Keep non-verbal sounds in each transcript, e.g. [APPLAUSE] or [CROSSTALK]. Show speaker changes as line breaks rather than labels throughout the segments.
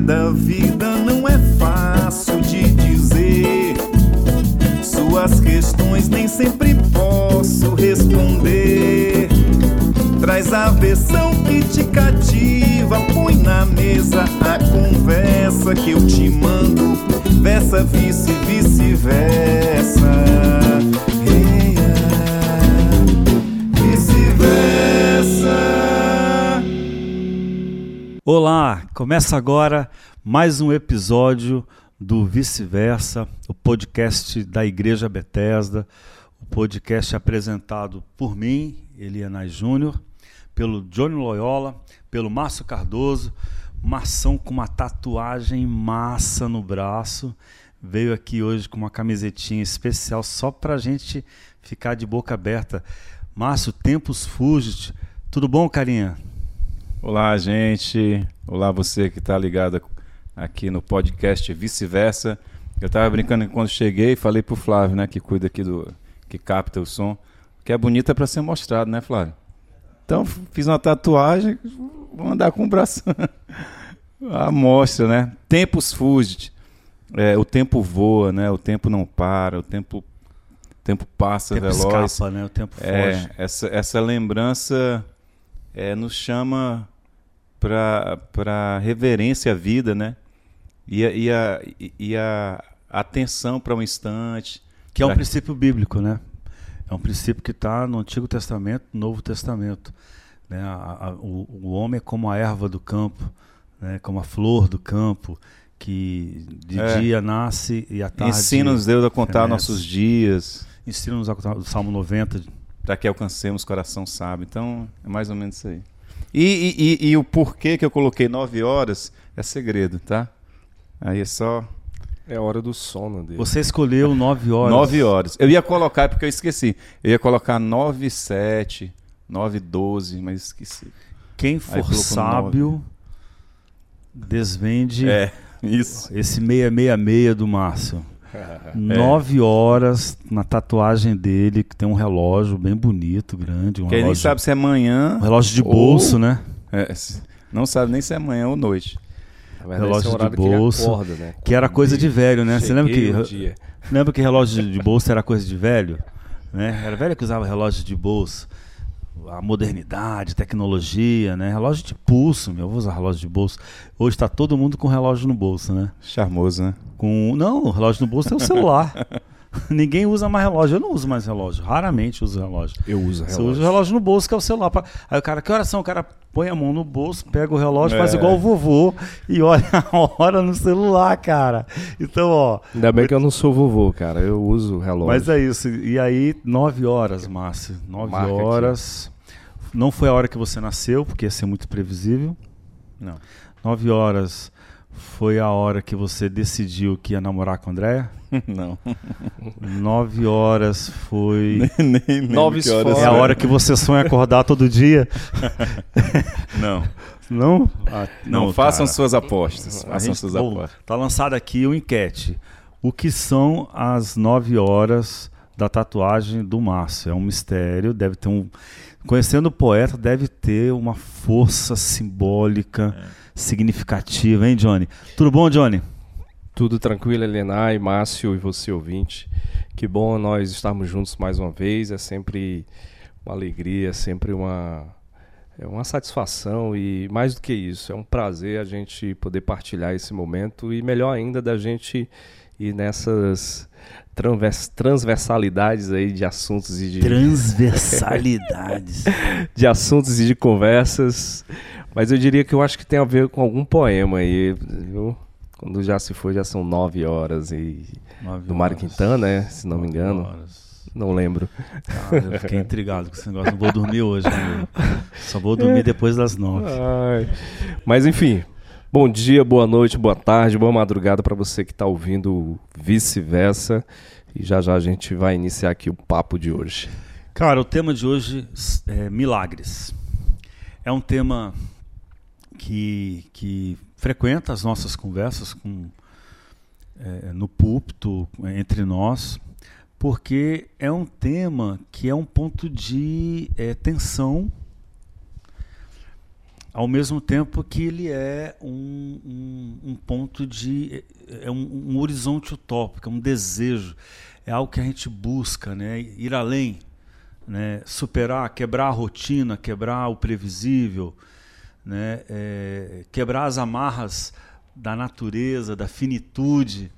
da vida não é fácil de dizer. Suas questões nem sempre posso responder. Traz a versão que te cativa, põe na mesa a conversa que eu te mando. Versa, vice, vice-versa.
Olá, começa agora mais um episódio do Vice-Versa, o podcast da Igreja Bethesda, o podcast apresentado por mim, Elianais Júnior, pelo Johnny Loyola, pelo Márcio Cardoso, Marção com uma tatuagem massa no braço, veio aqui hoje com uma camisetinha especial só pra gente ficar de boca aberta. Márcio, tempos fugit, tudo bom, carinha?
Olá, gente. Olá, você que está ligado aqui no podcast Vice-Versa. Eu estava brincando que quando cheguei, falei pro Flávio, né, que cuida aqui do. que capta o som, que é bonita para ser mostrado, né, Flávio? Então, fiz uma tatuagem, vou andar com o braço. [LAUGHS] A mostra, né? Tempos fugit. É, o tempo voa, né? O tempo não para, o tempo, o tempo passa
O tempo
veloz.
escapa, né? O tempo
É,
foge.
essa, essa lembrança é, nos chama para reverência à vida, né? E a, e a, e- a atenção para um instante.
Que é um princípio bíblico, né? É um princípio que está no Antigo Testamento, no Novo Testamento. Né? A- a- o, o homem é como a erva do campo, né? como a flor do campo, que de
É.
dia nasce e à tarde...
Ensina-nos Deus a contar nossos dias,
Ensina-nos a contar o Salmo 90.
Para que alcancemos coração sábio. Então, é mais ou menos isso aí. E, e- e- e o porquê que eu coloquei nove horas é segredo, tá? Aí é só
É hora do sono dele.
Você escolheu nove horas.
Nove horas. Eu ia colocar, é porque eu esqueci. Eu ia colocar nove e sete, nove e doze, mas esqueci.
Quem for sábio, desvende
É, isso.
esse 666 do Márcio. Nove horas na tatuagem dele, que tem um relógio bem bonito, grande. Um
Quem nem
relógio,
sabe se é manhã.
um relógio de
ou-
bolso, né?
É, não sabe nem se é manhã ou noite.
Verdade,
relógio
é o
de
horário que
bolso,
acorda, né?
Que era coisa de velho, né? Você lembra que,
dia.
lembra que relógio de- de bolso era coisa de velho? Né? Era velho que usava relógio de bolso. A modernidade, tecnologia, né? Relógio de pulso, meu. Eu vou usar relógio de bolso. Hoje está todo mundo com relógio no bolso, né?
Charmoso, né?
Com não, o relógio no bolso é o celular. [LAUGHS] [LAUGHS] Ninguém usa mais relógio. Eu não uso mais relógio. Raramente uso relógio.
Eu uso
Você
relógio.
usa o relógio no bolso, que é o celular. Aí o cara, que horas são? O cara põe a mão no bolso, pega o relógio, faz
É.
igual o vovô e olha [LAUGHS] a hora no celular, cara. Então, ó.
Ainda bem que eu não sou vovô, cara. Eu uso relógio.
Mas é isso. E aí, nove horas, Márcio. Nove
Marca aqui.
horas. Não foi a hora que você nasceu, porque ia ser muito previsível.
Não.
Nove horas foi a hora que você decidiu que ia namorar com a Andréia. [LAUGHS]
Não.
Nove horas foi. [LAUGHS]
nem lembro
Nove
horas
É a hora que você sonha acordar todo dia. [LAUGHS]
Não.
Não?
Não, façam
cara.
suas apostas. Façam
gente-
suas
bom,
apostas.
tá lançada aqui o enquete. O que são as nove horas da tatuagem do Márcio? É um mistério, deve ter um. Conhecendo o poeta, deve ter uma força simbólica significativa, hein, Johnny? Tudo bom, Johnny?
Tudo tranquilo, Elenai, Márcio e você, ouvinte. Que bom nós estarmos juntos mais uma vez. É sempre uma alegria, é sempre uma, é uma satisfação e mais do que isso, é um prazer a gente poder partilhar esse momento e melhor ainda da gente ir nessas transversalidades aí de assuntos e de
Transversalidades. [LAUGHS]
de assuntos e de conversas. Mas eu diria que eu acho que tem a ver com algum poema aí? Quando já se foi, já são nove horas e
Nove
do Mário. Quintana, né? Se não me
Nove
engano.
horas.
Não lembro.
Cara, eu fiquei intrigado com esse negócio. Não vou dormir hoje, amigo. Só vou dormir depois das nove.
Ai. Mas enfim, bom dia, boa noite, boa tarde, boa madrugada para você que está ouvindo vice-versa. E já já a gente vai iniciar aqui o papo de hoje.
Cara, o tema de hoje é milagres. É um tema que, que frequenta as nossas conversas com, é, no púlpito, entre nós, porque é um tema que é um ponto de é, tensão ao mesmo tempo que ele é um, um, um ponto de. é um, um, horizonte utópico, é um desejo, é algo que a gente busca, né? ir além, né? superar, quebrar a rotina, quebrar o previsível, né? É, quebrar as amarras da natureza, da finitude.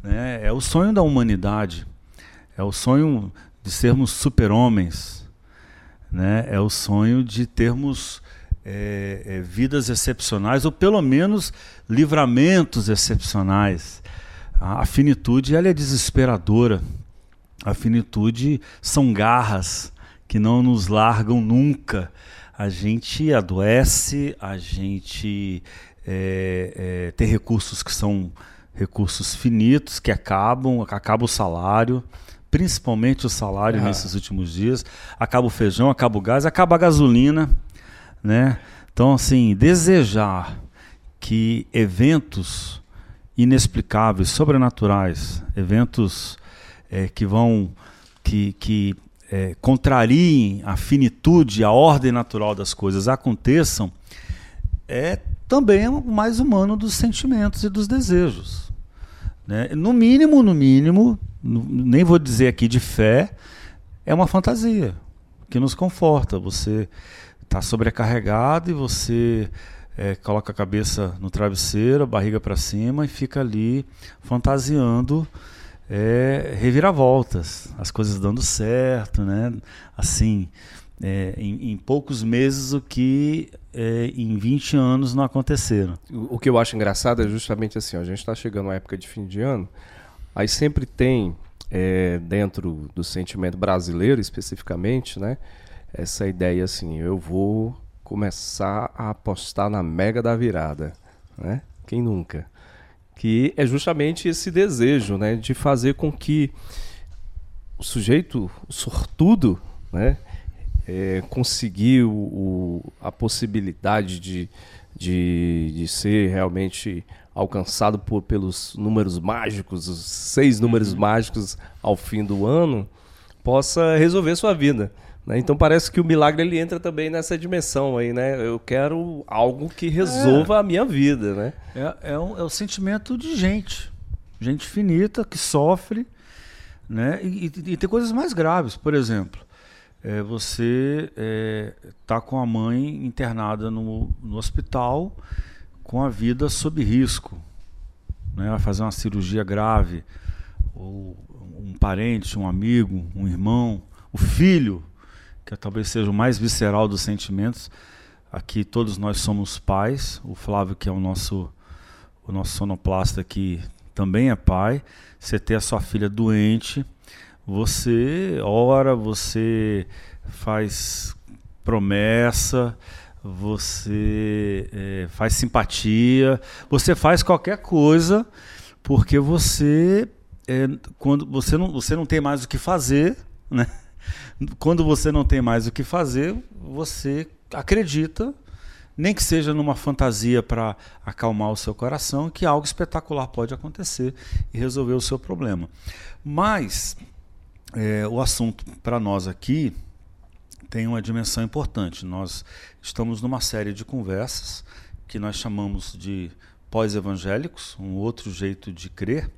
Né? É o sonho da humanidade, é o sonho de sermos super-homens, né? é o sonho de termos é, é, vidas excepcionais, ou pelo menos livramentos excepcionais. A finitude ela é desesperadora. A finitude são garras que não nos largam nunca. A gente adoece, a gente é, é, tem recursos que são recursos finitos, que acabam, acaba o salário, principalmente o salário ah. nesses últimos dias, acaba o feijão, acaba o gás, acaba a gasolina né? Então, assim, desejar que eventos inexplicáveis, sobrenaturais, eventos é, que vão, que, que é, contrariem a finitude, a ordem natural das coisas aconteçam, é também o mais humano dos sentimentos e dos desejos. Né? No mínimo, no mínimo, nem vou dizer aqui de fé, é uma fantasia que nos conforta. Você está sobrecarregado e você é, coloca a cabeça no travesseiro, a barriga para cima e fica ali fantasiando é, reviravoltas, as coisas dando certo, né? Assim, é, em, em, poucos meses o que é, em 20 anos não aconteceram.
O, o, que eu acho engraçado é justamente assim, ó, a gente está chegando à época de fim de ano, aí sempre tem é, dentro do sentimento brasileiro especificamente, né? essa ideia assim, eu vou começar a apostar na mega da virada, né? Quem nunca? Que é justamente esse desejo, né, de fazer com que o sujeito o sortudo, né, é, conseguir o, o, a possibilidade de, de, de ser realmente alcançado por, pelos números mágicos, os seis números uhum. mágicos ao fim do ano, possa resolver sua vida. Né? Então parece que o milagre ele entra também nessa dimensão aí, né? Eu quero algo que resolva é. a minha vida, né?
É, é, um, é o sentimento de gente, gente finita que sofre, né? E, e, e tem coisas mais graves, por exemplo, é, você está é, com a mãe internada no, no hospital com a vida sob risco, né? Vai fazer uma cirurgia grave, ou um parente, um amigo, um irmão, o filho que talvez seja o mais visceral dos sentimentos. Aqui todos nós somos pais. O Flávio, que é o nosso, o nosso sonoplasta aqui, também é pai. Você ter a sua filha doente, você ora, você faz promessa, você é, faz simpatia, você faz qualquer coisa porque você é, quando você não, você não tem mais o que fazer, né? Quando você não tem mais o que fazer, você acredita, nem que seja numa fantasia para acalmar o seu coração, que algo espetacular pode acontecer e resolver o seu problema. Mas é, o assunto para nós aqui tem uma dimensão importante. Nós estamos numa série de conversas que nós chamamos de pós-evangélicos, um outro jeito de crer,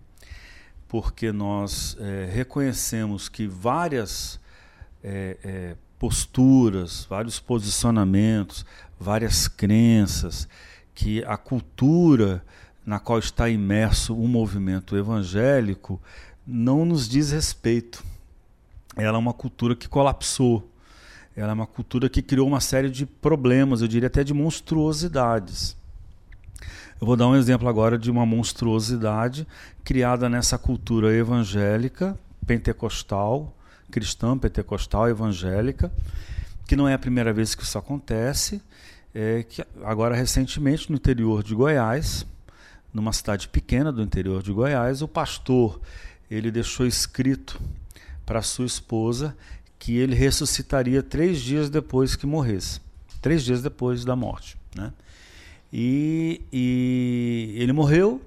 porque nós é, reconhecemos que várias é, é, posturas, vários posicionamentos, várias crenças, que a cultura na qual está imerso o movimento evangélico não nos diz respeito. Ela é uma cultura que colapsou. Ela é uma cultura que criou uma série de problemas, eu diria até de monstruosidades. Eu vou dar um exemplo agora de uma monstruosidade criada nessa cultura evangélica, pentecostal, cristã, pentecostal, evangélica, que não é a primeira vez que isso acontece, é que agora recentemente no interior de Goiás, numa cidade pequena do interior de Goiás, o pastor ele deixou escrito para sua esposa que ele ressuscitaria três dias depois que morresse, três dias depois da morte, né? E, e ele morreu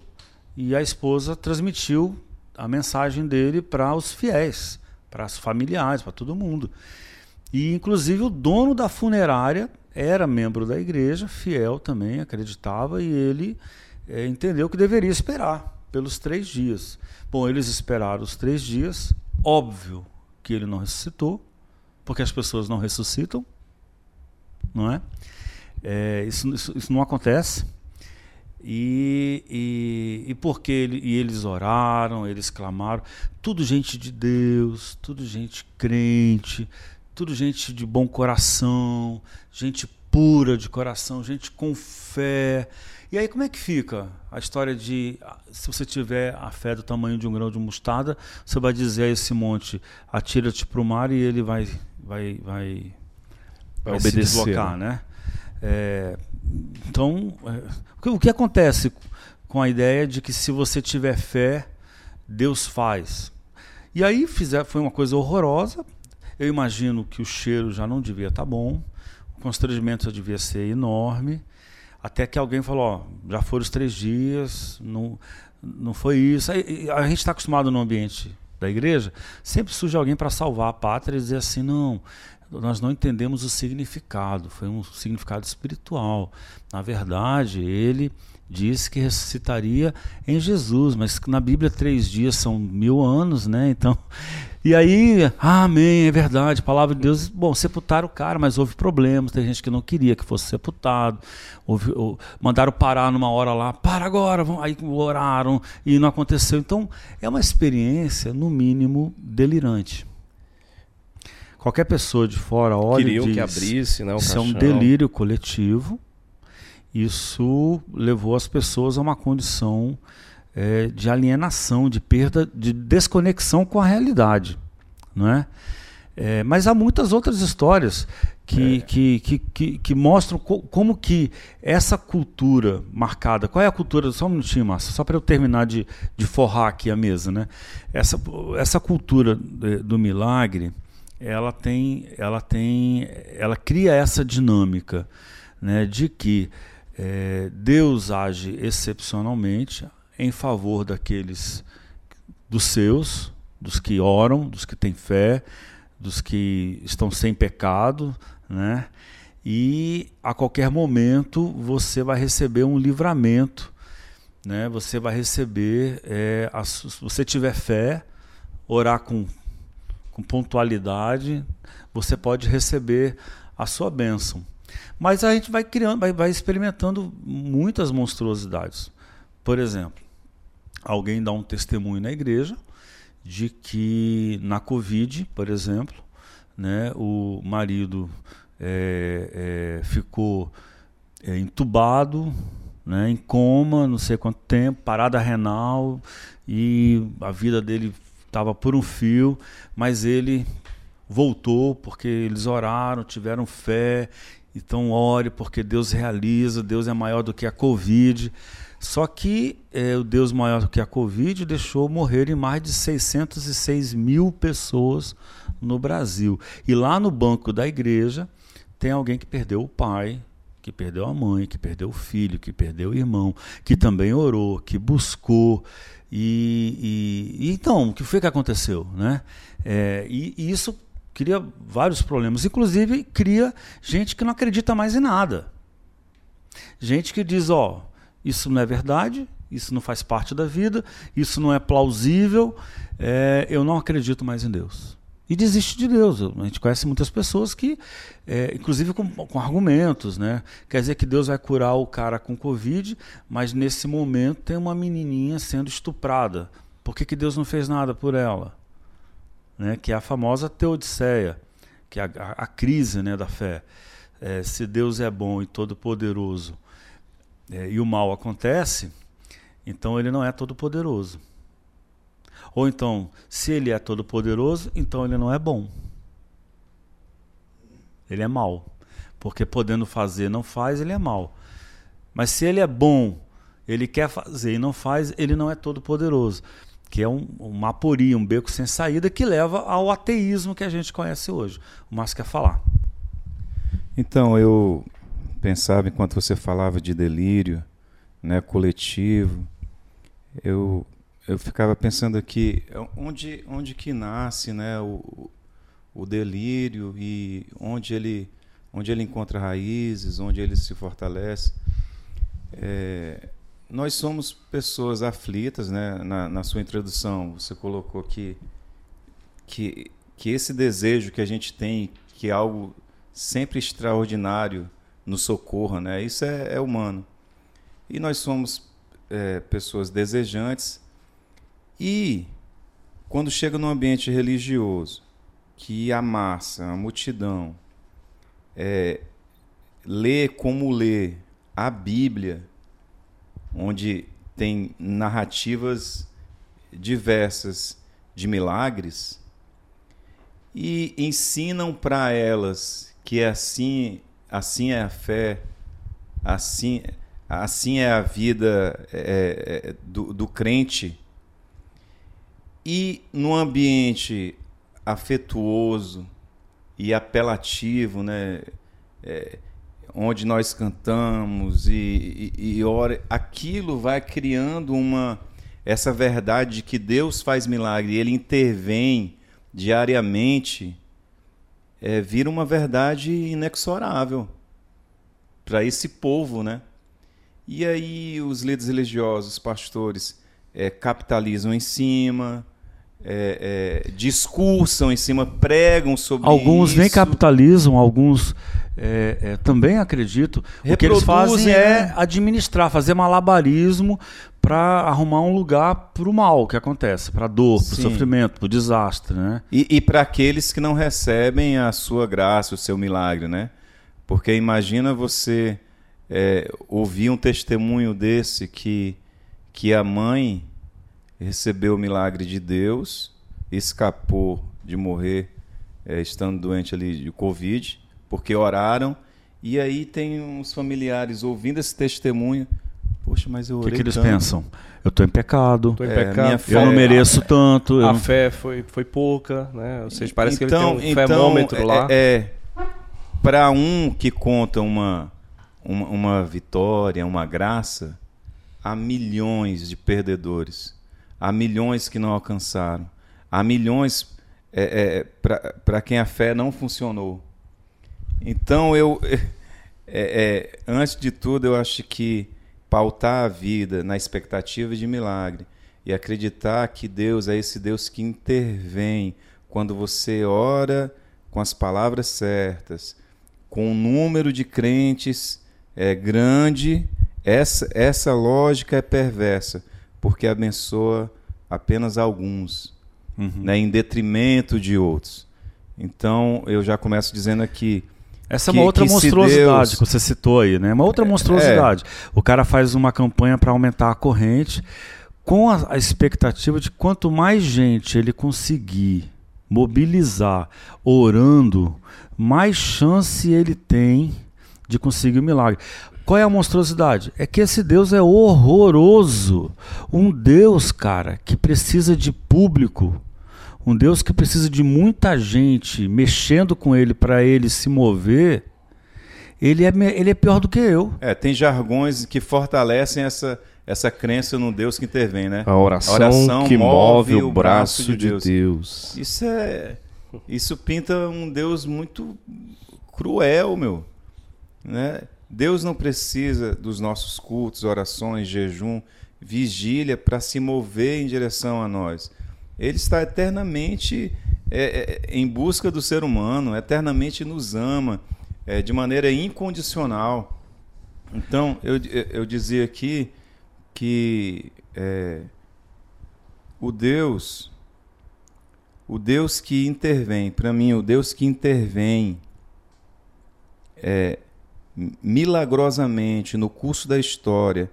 e a esposa transmitiu a mensagem dele para os fiéis para os familiares, para todo mundo. E inclusive o dono da funerária era membro da igreja, fiel também, acreditava, e ele é, entendeu que deveria esperar pelos três dias. Bom, eles esperaram os três dias, óbvio que ele não ressuscitou, porque as pessoas não ressuscitam, não é? é isso, isso, isso, não acontece. E, e, e porque ele, e eles oraram, eles clamaram, tudo gente de Deus, tudo gente crente, tudo gente de bom coração, gente pura de coração, gente com fé. E aí como é que fica a história de se você tiver a fé do tamanho de um grão de mostarda, você vai dizer a esse monte, atira-te para o mar e ele vai vai vai, vai obedecer, se deslocar, né? né? É, então, é, o que acontece com a ideia de que se você tiver fé, Deus faz? E aí fizer, foi uma coisa horrorosa, eu imagino que o cheiro já não devia estar tá bom, o constrangimento já devia ser enorme, até que alguém falou: ó, já foram os três dias, não, não foi isso. Aí, a gente está acostumado no ambiente da igreja, sempre surge alguém para salvar a pátria e dizer assim: não, nós não entendemos o significado, foi um significado espiritual. Na verdade, ele disse que ressuscitaria em Jesus, mas na Bíblia três dias são mil anos, né? Então [LAUGHS] e aí, ah, amém, é verdade, palavra de Deus. Bom, sepultaram o cara, mas houve problemas. Tem gente que não queria que fosse sepultado. Houve, ou, mandaram parar numa hora lá, para agora, vão, aí oraram e não aconteceu. Então, é uma experiência, no mínimo, delirante. Qualquer pessoa de fora olha
Queriam
e diz,
que abrisse, né, o
isso é um delírio coletivo. Isso levou as pessoas a uma condição é, de alienação, de perda, de desconexão com a realidade, não é? é mas há muitas outras histórias que, é. que, que, que, que, mostram co como que essa cultura marcada. Qual é a cultura? Só um minutinho, Márcio, só para eu terminar de, de forrar aqui a mesa. Né? Essa, essa cultura do milagre, ela tem, ela tem, ela cria essa dinâmica né, de que é, Deus age excepcionalmente, em favor daqueles dos seus, dos que oram, dos que têm fé, dos que estão sem pecado, né? E a qualquer momento você vai receber um livramento, né? Você vai receber, é, a, se você tiver fé, orar com, com pontualidade, você pode receber a sua bênção. Mas a gente vai criando, vai, vai experimentando muitas monstruosidades. Por exemplo, alguém dá um testemunho na igreja de que na Covid, por exemplo, né, o marido é, é, ficou é, entubado, né, em coma, não sei quanto tempo, parada renal, e a vida dele estava por um fio, mas ele voltou porque eles oraram, tiveram fé, então ore porque Deus realiza, Deus é maior do que a Covid. Só que é, o Deus maior do que a Covid deixou morrerem mais de 606 mil pessoas no Brasil. E lá no banco da igreja tem alguém que perdeu o pai, que perdeu a mãe, que perdeu o filho, que perdeu o irmão, que também orou, que buscou. E, e, e então, o que foi que aconteceu? Né? É, e, e isso cria vários problemas. Inclusive, cria gente que não acredita mais em nada. Gente que diz, ó, isso não é verdade, isso não faz parte da vida, isso não é plausível, é, eu não acredito mais em Deus. E desiste de Deus. A gente conhece muitas pessoas que, é, inclusive com, com, argumentos, né? Quer dizer que Deus vai curar o cara com Covid, mas nesse momento tem uma menininha sendo estuprada. Por que, que Deus não fez nada por ela? Né? Que é a famosa teodiceia, que é a, a, a crise né, da fé. É, se Deus é bom e todo-poderoso, é, e o mal acontece, então ele não é todo-poderoso. Ou então, se ele é todo-poderoso, então ele não é bom. Ele é mal. Porque podendo fazer não faz, ele é mal. Mas se ele é bom, ele quer fazer e não faz, ele não é todo-poderoso. Que é um, uma aporia, um beco sem saída que leva ao ateísmo que a gente conhece hoje. O Márcio quer falar.
Então, eu pensava enquanto você falava de delírio, né, coletivo, eu eu ficava pensando aqui onde onde que nasce, né, o, o delírio e onde ele onde ele encontra raízes, onde ele se fortalece. É, nós somos pessoas aflitas, né? Na, na, sua introdução, você colocou que, que, que esse desejo que a gente tem, que é algo sempre extraordinário nos socorra, né? Isso é, é humano. E nós somos é, pessoas desejantes. E quando chega num ambiente religioso, que a massa, a multidão, é, lê como lê a Bíblia, onde tem narrativas diversas de milagres, e ensinam para elas que assim, assim é a fé, assim, assim é a vida é, é, do, do crente. E no ambiente afetuoso e apelativo, né? É, onde nós cantamos e, e, e ora, aquilo vai criando uma essa verdade de que Deus faz milagre, Ele intervém diariamente, é, vira uma verdade inexorável para esse povo, né? E aí os líderes religiosos, os pastores, é, capitalizam em cima, é, é, discursam em cima, pregam sobre
alguns
isso.
nem capitalizam, alguns é, é, também acredito. O que eles fazem é né? administrar, fazer malabarismo para arrumar um lugar para o mal que acontece, para a dor, para o sofrimento, para o desastre, né?
E, e para aqueles que não recebem a sua graça, o seu milagre, né? Porque imagina você é, ouvir um testemunho desse que que a mãe recebeu o milagre de Deus, escapou de morrer é, estando doente ali de Covid, porque oraram. E aí tem uns familiares ouvindo esse testemunho. Poxa, mas eu orei.
O que, que eles
tanto.
pensam? Eu estou em pecado.
Tô em é, pecado.
eu não mereço a, tanto.
A
não...
fé foi, foi pouca, né? Ou seja, parece
então,
que ele tem um então, lá.
É, é para um que conta uma, uma, uma vitória, uma graça, há milhões de perdedores há milhões que não alcançaram, há milhões é, é, para quem a fé não funcionou. Então, eu, [LAUGHS] é, é, antes de tudo, eu acho que pautar a vida na expectativa de milagre e acreditar que Deus é esse Deus que intervém quando você ora com as palavras certas, com um número de crentes é grande, essa, essa lógica é perversa porque abençoa apenas alguns, uhum. né, em detrimento de outros. Então, eu já começo dizendo aqui.
Essa é uma outra monstruosidade Deus... que você citou aí, né? Uma outra monstruosidade. É. O cara faz uma campanha para aumentar a corrente com a, a expectativa de quanto mais gente ele conseguir mobilizar orando, mais chance ele tem de conseguir o milagre. Qual é a monstruosidade? É que esse Deus é horroroso. Um Deus, cara, que precisa de público. Um Deus que precisa de muita gente mexendo com ele para ele se mover. Ele é, ele é pior do que eu.
É, tem jargões que fortalecem essa, essa crença no Deus que intervém, né?
A oração, a oração que move, o braço, de, Deus. de Deus.
Isso é. Isso pinta um Deus muito cruel, meu. Né? Deus não precisa dos nossos cultos, orações, jejum, vigília para se mover em direção a nós. Ele está eternamente é, é, em busca do ser humano, eternamente nos ama é, de maneira incondicional. Então, eu, eu dizia aqui que é, o Deus, o Deus que intervém, para mim, o Deus que intervém é, milagrosamente no curso da história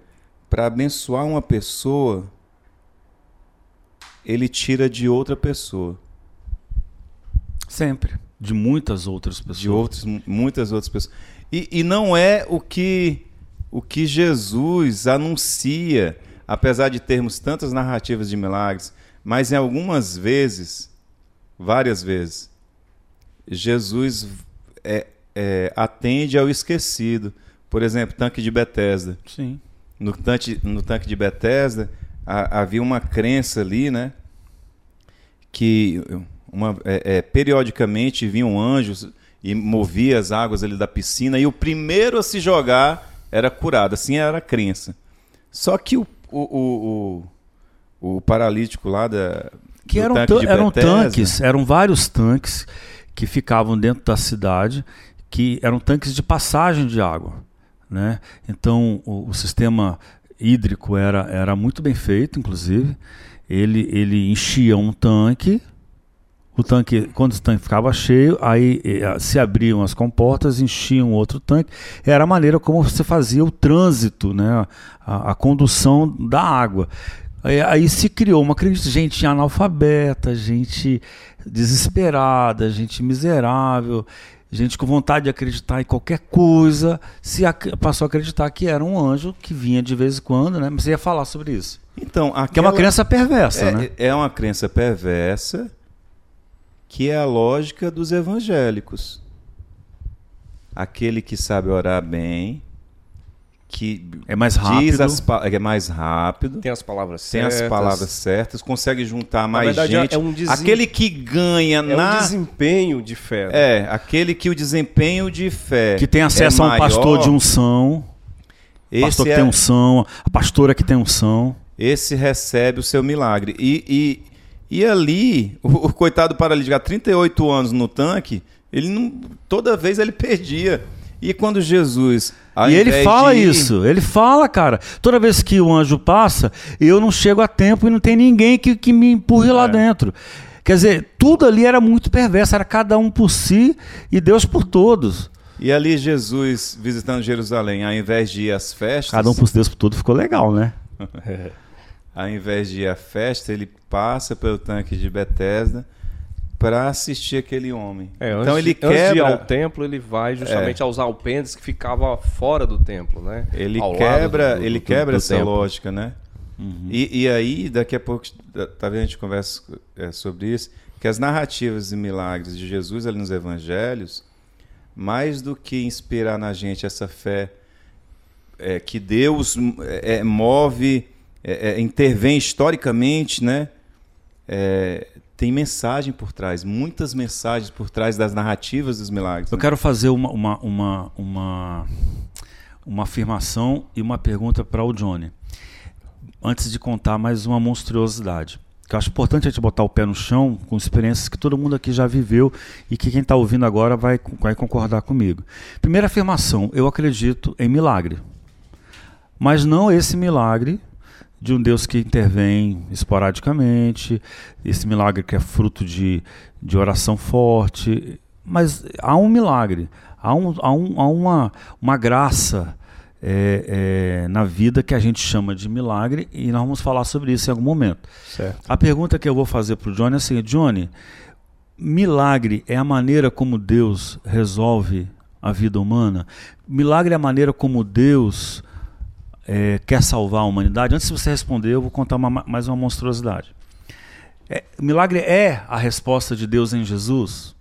para abençoar uma pessoa, ele tira de outra pessoa.
Sempre. De muitas outras pessoas.
De outros, muitas outras pessoas. E, e não é o que, o que Jesus anuncia, apesar de termos tantas narrativas de milagres, mas em algumas vezes, várias vezes, Jesus é, é, atende ao esquecido. Por exemplo, tanque de Bethesda.
Sim.
No tanque, no tanque de Bethesda a, havia uma crença ali, né? Que uma, é, é, periodicamente vinham anjos e movia as águas ali da piscina, e o primeiro a se jogar era curado. Assim era a crença. Só que o, o, o, o, paralítico lá da.
Que eram,
tanque
eram tanques, eram vários tanques que ficavam dentro da cidade, que eram tanques de passagem de água. Né? Então o, o sistema hídrico era, era muito bem feito, inclusive. Ele, ele enchia um tanque, o tanque, quando o tanque ficava cheio, aí se abriam as comportas, enchiam outro tanque. Era a maneira como você fazia o trânsito, né? a, a condução da água. Aí, aí se criou uma crise, gente analfabeta, gente desesperada, gente miserável, gente com vontade de acreditar em qualquer coisa, se passou a acreditar que era um anjo que vinha de vez em quando, né? Mas você ia falar sobre isso.
Então,
Que é
aquela,
uma crença perversa,
é,
né?
é uma crença perversa que é a lógica dos evangélicos. Aquele que sabe orar bem, que
É mais
diz
rápido.
as é mais rápido,
Tem as palavras
tem
certas.
as palavras certas, consegue juntar mais
verdade,
gente.
é um desem-
Aquele que ganha
É
na
um desempenho de fé. né?
é aquele que o desempenho de fé
Que tem acesso
é
a um pastor
maior,
de unção,
esse
pastor que
é-
tem unção, a pastora que tem unção.
esse recebe o seu milagre. E, e, e ali, o, o coitado paralítico, há 38 anos no tanque, ele não, toda vez ele perdia. E quando Jesus.
e ele fala
de
isso, ele fala, cara. Toda vez que o anjo passa, eu não chego a tempo e não tem ninguém que, que me empurre lá
É.
dentro. Quer dizer, tudo ali era muito perverso, era cada um por si e Deus por todos.
E ali Jesus visitando Jerusalém, ao invés de ir às festas,
Cada um por Deus por tudo ficou legal, né? [LAUGHS]
ao invés de ir à festa, ele passa pelo tanque de Betesda para assistir aquele homem.
É, antes,
então ele
de- antes de ir ao
quebra,
templo, ele vai justamente aos alpendes que ficava fora do templo, né?
ele
Ao
quebra,
do- do-
ele
do-
quebra essa
templo.
lógica, né? E, e aí, daqui a pouco, talvez a gente converse é, sobre isso, que as narrativas e milagres de Jesus ali nos evangelhos, mais do que inspirar na gente essa fé é, que Deus é, é, move, é, é, intervém historicamente, né? É, tem mensagem por trás, muitas mensagens por trás das narrativas dos milagres.
Eu
né?
quero fazer uma, uma, uma, uma, uma afirmação e uma pergunta para o Johnny. Antes de contar mais uma monstruosidade. Que eu acho importante a gente botar o pé no chão com experiências que todo mundo aqui já viveu e que quem está ouvindo agora vai, vai concordar comigo. Primeira afirmação: eu acredito em milagre. Mas não esse milagre de um Deus que intervém esporadicamente, esse milagre que é fruto de, de oração forte. Mas há um milagre, há, um, há, um, há uma, uma graça é, é, na vida que a gente chama de milagre e nós vamos falar sobre isso em algum momento.
Certo.
A pergunta que eu vou fazer para o Johnny é a seguinte: Johnny, milagre é a maneira como Deus resolve a vida humana? Milagre é a maneira como Deus é, quer salvar a humanidade? Antes de você responder, eu vou contar uma- mais uma monstruosidade. É, milagre é a resposta de Deus em Jesus?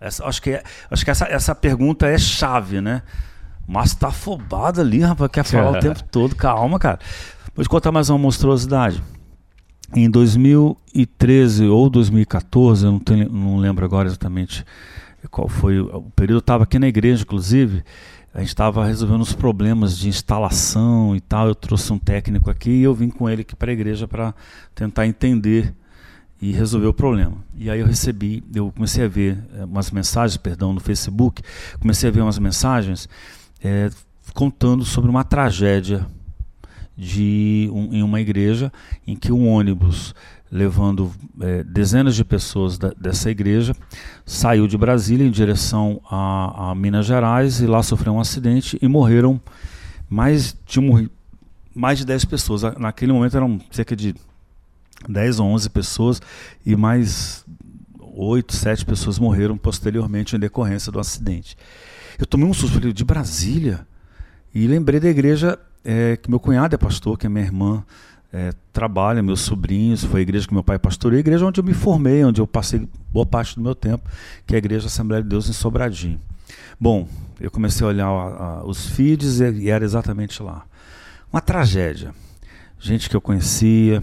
Essa- acho que, é- acho que essa, essa pergunta é chave, né? Mas tá afobado ali, rapaz, quer falar o [LAUGHS] tempo todo. Calma, cara. Vou te contar mais uma monstruosidade. Em 2013 ou 2014, eu não, tenho, não lembro agora exatamente qual foi o período, eu estava aqui na igreja, inclusive, a gente estava resolvendo os problemas de instalação e tal. Eu trouxe um técnico aqui e eu vim com ele aqui para a igreja para tentar entender e resolver o problema. E aí eu recebi, eu comecei a ver eh, umas mensagens, perdão, no Facebook, comecei a ver umas mensagens eh, contando sobre uma tragédia de um- em uma igreja em que um ônibus levando eh, dezenas de pessoas da- dessa igreja saiu de Brasília em direção a, a Minas Gerais e lá sofreu um acidente e morreram mais morrido mais de 10 pessoas. Naquele momento eram cerca de 10 ou 11 pessoas e mais 8, 7 pessoas morreram posteriormente em decorrência do acidente. Eu tomei um susto de Brasília e lembrei da igreja é, que meu cunhado é pastor, que a minha irmã é, trabalha, meus sobrinhos, foi a igreja que meu pai pastoreou, a igreja onde eu me formei, onde eu passei boa parte do meu tempo, que é a Igreja Assembleia de Deus em Sobradinho. Bom, eu comecei a olhar a- a- os feeds e, e era exatamente lá. Uma tragédia. Gente que eu conhecia,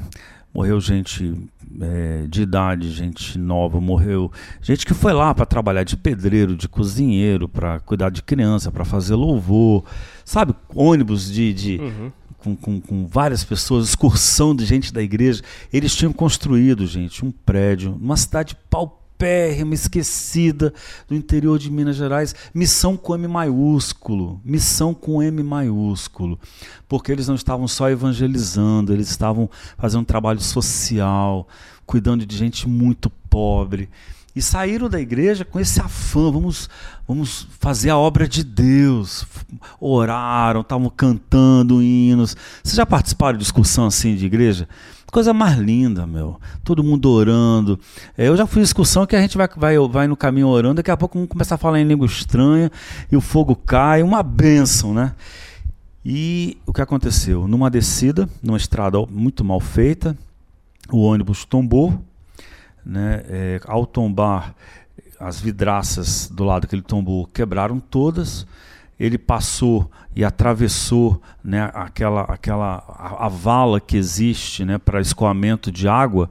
morreu gente é, de idade, gente nova, morreu gente que foi lá para trabalhar de pedreiro, de cozinheiro, para cuidar de criança, para fazer louvor, sabe? Ônibus de, de uhum. Com, com, com, várias pessoas, excursão de gente da igreja. Eles tinham construído, gente, um prédio, numa cidade paupérrima esquecida do interior de Minas Gerais. Missão com M maiúsculo. Missão com M maiúsculo. Porque eles não estavam só evangelizando, eles estavam fazendo um trabalho social, cuidando de gente muito pobre. E saíram da igreja com esse afã, vamos, vamos fazer a obra de Deus. Oraram, estavam cantando hinos. Vocês já participaram de discussão assim de igreja? Coisa mais linda, meu. Todo mundo orando. É, eu já fui excursão que a gente vai, vai, vai no caminho orando, daqui a pouco vamos começar a falar em língua estranha e o fogo cai, uma bênção, né? E o que aconteceu? Numa descida, numa estrada muito mal feita, o ônibus tombou, né? É, ao tombar, as vidraças do lado que ele tombou quebraram todas ele passou e atravessou né, aquela, aquela a, a vala que existe né, para escoamento de água,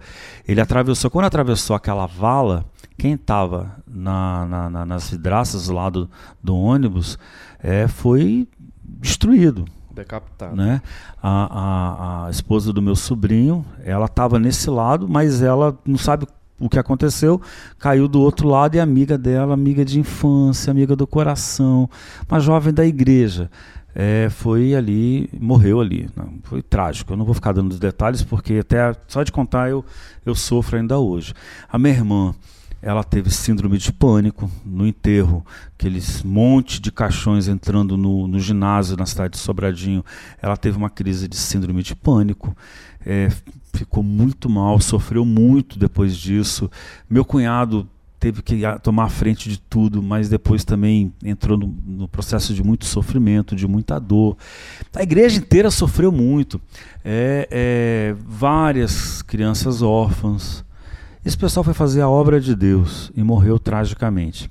ele atravessou. Quando atravessou aquela vala, quem estava na, na, na, nas vidraças do lado do ônibus é, foi destruído.
Decapitado.
Né? A, a, a esposa do meu sobrinho, ela estava nesse lado, mas ela não sabe o que aconteceu, caiu do outro lado e amiga dela, amiga de infância, amiga do coração, uma jovem da igreja, é, foi ali, morreu ali. Não, foi trágico. Eu não vou ficar dando os detalhes porque até só de contar eu, eu sofro ainda hoje. A minha irmã, ela teve síndrome de pânico no enterro, aqueles monte de caixões entrando no, no ginásio na cidade de Sobradinho. Ela teve uma crise de síndrome de pânico. É, ficou muito mal, sofreu muito depois disso. Meu cunhado teve que tomar a frente de tudo, mas depois também entrou no, no, processo de muito sofrimento, de muita dor. A igreja inteira sofreu muito. É, é, várias crianças órfãs. Esse pessoal foi fazer a obra de Deus e morreu tragicamente.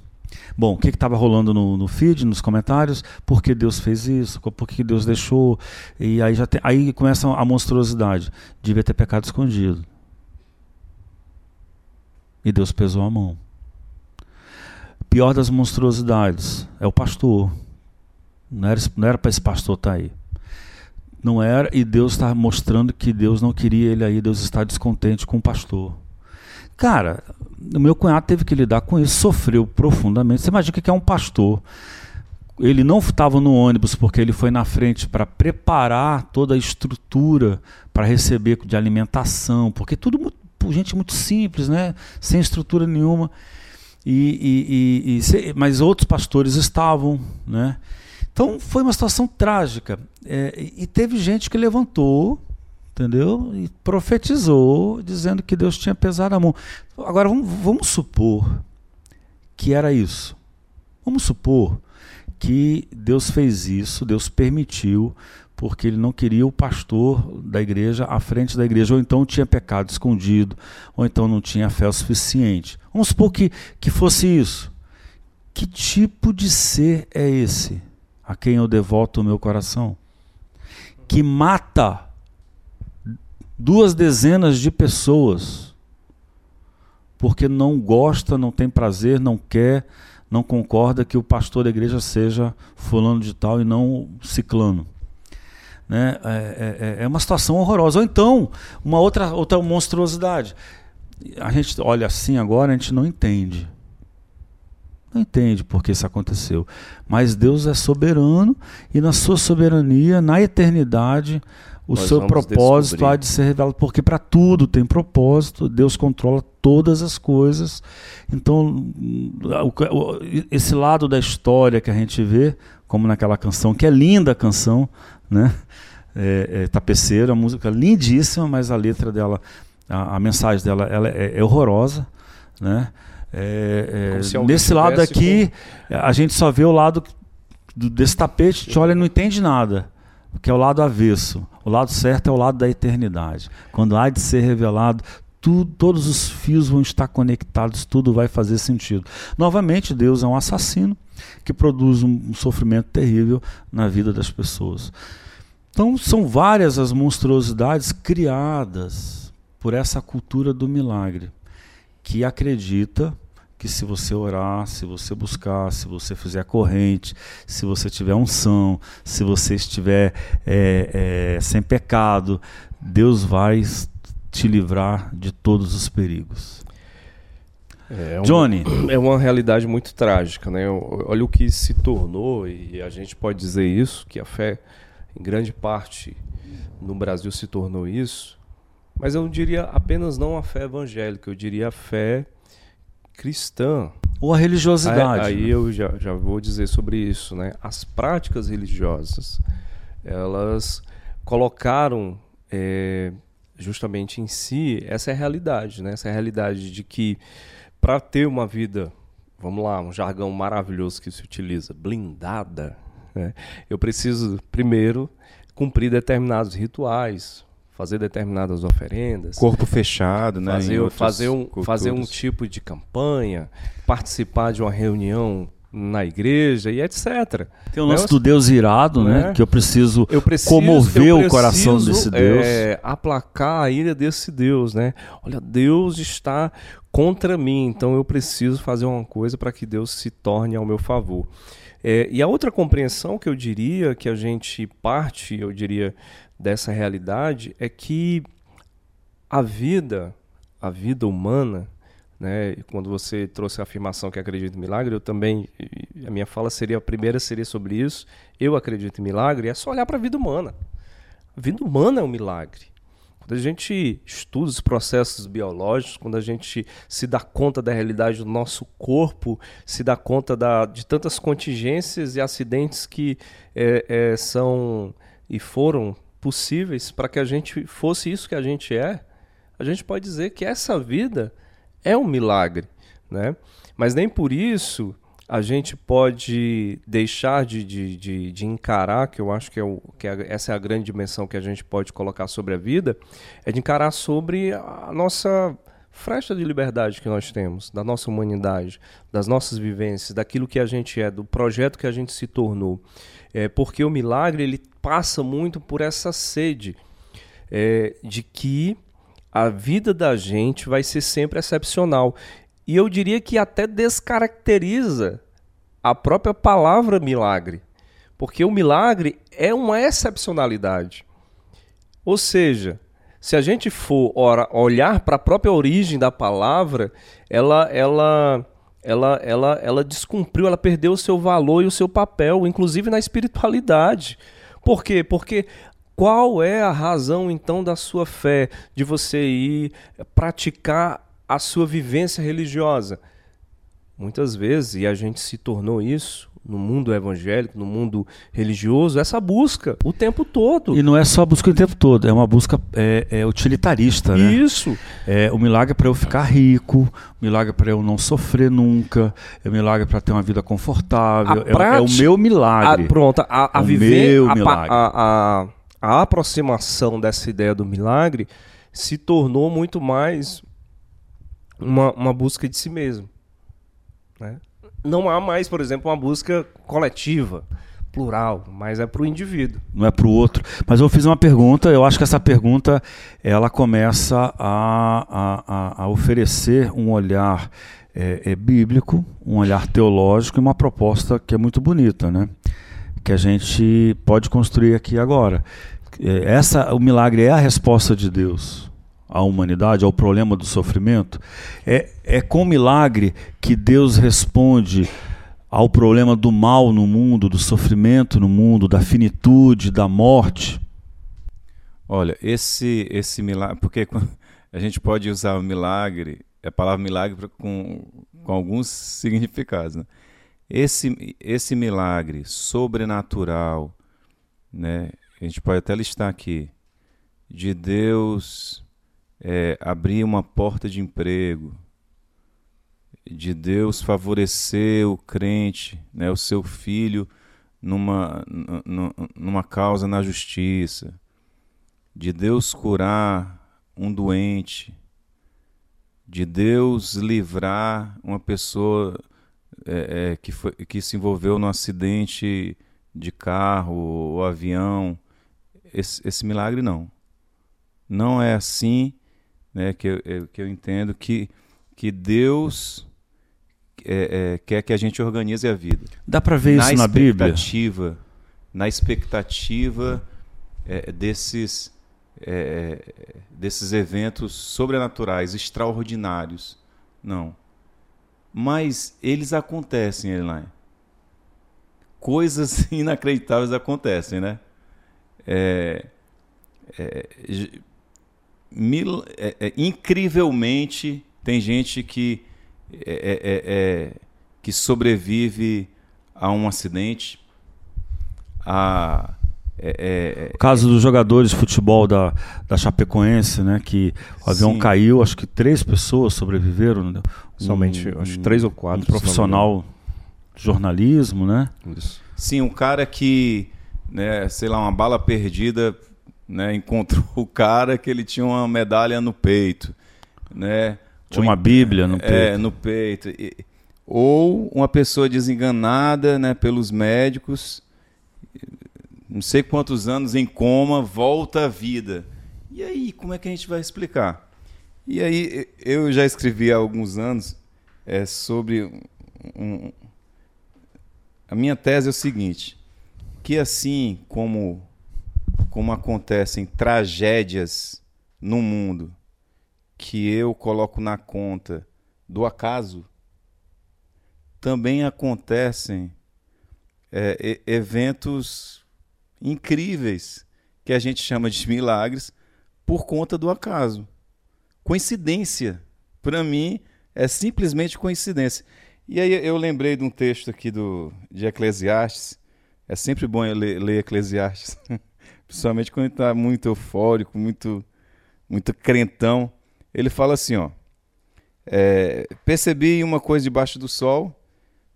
Bom, o que estava rolando no, no, feed, nos comentários? Por que Deus fez isso? Por que Deus deixou? E aí já tem, aí começa a monstruosidade. Devia ter pecado escondido. E Deus pesou a mão. Pior das monstruosidades é o pastor. Não era, não era para esse pastor estar tá aí. Não era, e Deus está mostrando que Deus não queria ele aí, Deus está descontente com o pastor. Cara, o meu cunhado teve que lidar com isso, sofreu profundamente. Você imagina o que é um pastor. Ele não estava no ônibus porque ele foi na frente para preparar toda a estrutura para receber de alimentação, porque tudo gente muito simples, né? sem estrutura nenhuma. E, e, e, e, mas outros pastores estavam, né? Então foi uma situação trágica. É, e teve gente que levantou entendeu? E profetizou, dizendo que Deus tinha pesado a mão. Agora vamos, vamos supor que era isso. Vamos supor que Deus fez isso, Deus permitiu, porque ele não queria o pastor da igreja à frente da igreja, ou então tinha pecado escondido, ou então não tinha fé o suficiente. Vamos supor que, que fosse isso. Que tipo de ser é esse a quem eu devoto o meu coração? Que mata duas dezenas de pessoas, porque não gosta, não tem prazer, não quer, não concorda que o pastor da igreja seja fulano de tal e não ciclano. Né? É, é, é uma situação horrorosa. Ou então, uma outra, outra monstruosidade. A gente olha assim agora, a gente não entende. Não entende por que isso aconteceu. Mas Deus é soberano e na sua soberania, na eternidade, o Nós seu propósito descobrir. há de ser revelado, porque para tudo tem propósito, Deus controla todas as coisas. Então, esse lado da história que a gente vê, como naquela canção, que é linda a canção, né? É, é, tapeceira, música lindíssima, mas a letra dela, a, a mensagem dela ela é, é horrorosa, né? É, é nesse lado aqui, com... a gente só vê o lado do, desse tapete, te olha e não entende nada que é o lado avesso. O lado certo é o lado da eternidade. Quando há de ser revelado, tudo, todos os fios vão estar conectados, tudo vai fazer sentido. Novamente, Deus é um assassino que produz um, sofrimento terrível na vida das pessoas. Então, são várias as monstruosidades criadas por essa cultura do milagre, que acredita que se você orar, se você buscar, se você fizer a corrente, se você tiver unção, se você estiver é, é, sem pecado, Deus vai te livrar de todos os perigos.
É um,
Johnny. [CLEARS THROAT]
É uma realidade muito trágica, né? Olha o que se tornou, e a gente pode dizer isso, que a fé, em grande parte, no Brasil se tornou isso, mas eu não diria apenas não a fé evangélica, eu diria a fé cristã.
Ou a religiosidade.
Aí, aí
né?
eu já, já vou dizer sobre isso, né? As práticas religiosas, elas colocaram é, justamente em si essa é realidade, né? Essa é realidade de que para ter uma vida, vamos lá, um jargão maravilhoso que se utiliza, blindada, né? eu preciso primeiro cumprir determinados rituais, fazer determinadas oferendas,
corpo fechado, né?
Fazer, fazer um fazer um tipo de campanha, participar de uma reunião na igreja e etc.
Tem o nosso do Deus irado, né? né? Que eu preciso,
eu preciso
comover
eu
preciso, o coração desse Deus.
É, aplacar a ira desse Deus, né? Olha, Deus está contra mim, então eu preciso fazer uma coisa para que Deus se torne ao meu favor. É, e a outra compreensão que eu diria que a gente parte, eu diria, dessa realidade é que a vida, a vida humana, né, quando você trouxe a afirmação que acredita em milagre, eu também, a minha fala seria, a primeira seria sobre isso, eu acredito em milagre, é só olhar para a vida humana. A vida humana é um milagre. Quando a gente estuda os processos biológicos, quando a gente se dá conta da realidade do nosso corpo, se dá conta da, de tantas contingências e acidentes que é, é, são e foram possíveis para que a gente fosse isso que a gente é, a gente pode dizer que essa vida é um milagre, né? Mas nem por isso a gente pode deixar de, de, de, de, encarar, que eu acho que, é o, que é, essa é a grande dimensão que a gente pode colocar sobre a vida, é de encarar sobre a nossa frecha de liberdade que nós temos, da nossa humanidade, das nossas vivências, daquilo que a gente é, do projeto que a gente se tornou. É, porque o milagre ele passa muito por essa sede é, de que a vida da gente vai ser sempre excepcional. E eu diria que até descaracteriza a própria palavra milagre. Porque o milagre é uma excepcionalidade. Ou seja, se a gente for olhar para a própria origem da palavra, ela, ela, ela, ela, ela descumpriu, ela perdeu o seu valor e o seu papel, inclusive na espiritualidade. Por quê? Porque qual é a razão então da sua fé, de você ir praticar a sua vivência religiosa. Muitas vezes, e a gente se tornou isso no mundo evangélico, no mundo religioso, essa busca o tempo todo.
E não é só busca o tempo todo, é uma busca é, é utilitarista, né?
Isso.
É o milagre é para eu ficar rico, o milagre é para eu não sofrer nunca, é o milagre para ter uma vida confortável, é, é, o meu milagre.
A, pronto, a, a
é
viver
meu
a,
milagre.
A, a, a aproximação dessa ideia do milagre se tornou muito mais uma, uma busca de si mesmo. Né? Não há mais, por exemplo, uma busca coletiva, plural, mas é para o indivíduo.
Não é para o outro. Mas eu fiz uma pergunta, eu acho que essa pergunta ela começa a, a, a oferecer um olhar é, é, bíblico, um olhar teológico e uma proposta que é muito bonita, né? que a gente pode construir aqui agora. É, essa, o milagre é a resposta de Deus à humanidade, ao problema do sofrimento, é, é com milagre que Deus responde ao problema do mal no mundo, do sofrimento no mundo, da finitude, da morte.
Olha, esse esse milagre, porque a gente pode usar milagre, a palavra milagre com, com alguns significados. Né? Esse, esse milagre sobrenatural, né? a gente pode até listar aqui, de Deus é, abrir uma porta de emprego, de Deus favorecer o crente, né, o seu filho, numa, numa causa na justiça, de Deus curar um doente, de Deus livrar uma pessoa é, é, que, foi, que se envolveu num acidente de carro ou avião. Esse, esse milagre não. Não é assim né, que, eu, que eu entendo que, que Deus é, é, quer que a gente organize a vida.
Dá para ver isso na Bíblia?
Expectativa, na expectativa é, desses, é, desses eventos sobrenaturais, extraordinários. Não. Mas eles acontecem, Elaine. Coisas [LAUGHS] inacreditáveis acontecem, né? É, é, mil, é, é, incrivelmente tem gente que é, que sobrevive a um acidente, a
é, é, o caso dos jogadores de futebol da, da Chapecoense, né? Que o avião sim. caiu, acho que três pessoas sobreviveram. Né?
Somente, um, acho três ou quatro.
Um profissional de jornalismo, né?
Isso. Sim, um cara que, né, sei lá, uma bala perdida, né? Encontrou [LAUGHS] o cara que ele tinha uma medalha no peito, né?
Tinha uma bíblia no é, peito.
É, no peito. Ou uma pessoa desenganada, né, pelos médicos não sei quantos anos em coma, volta à vida. E aí, como é que a gente vai explicar? E aí, eu já escrevi há alguns anos é, sobre. Um, a minha tese é o seguinte: que assim como, como acontecem tragédias no mundo que eu coloco na conta do acaso, também acontecem é, eventos incríveis que a gente chama de milagres por conta do acaso. Coincidência, para mim, é simplesmente coincidência. E aí eu lembrei de um texto aqui do, de Eclesiastes. É sempre bom ler, ler Eclesiastes, [LAUGHS] principalmente quando está muito eufórico, muito, muito crentão. Ele fala assim, ó. É, percebi uma coisa debaixo do sol: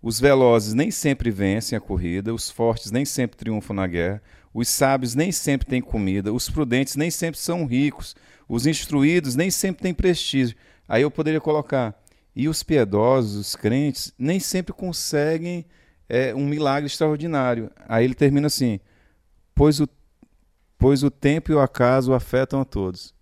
os velozes nem sempre vencem a corrida, os fortes nem sempre triunfam na guerra, os sábios nem sempre têm comida, os prudentes nem sempre são ricos, os instruídos nem sempre têm prestígio. Aí eu poderia colocar, e os piedosos, os crentes, nem sempre conseguem é, um milagre extraordinário. Aí ele termina assim: pois o, pois o tempo e o acaso afetam a todos.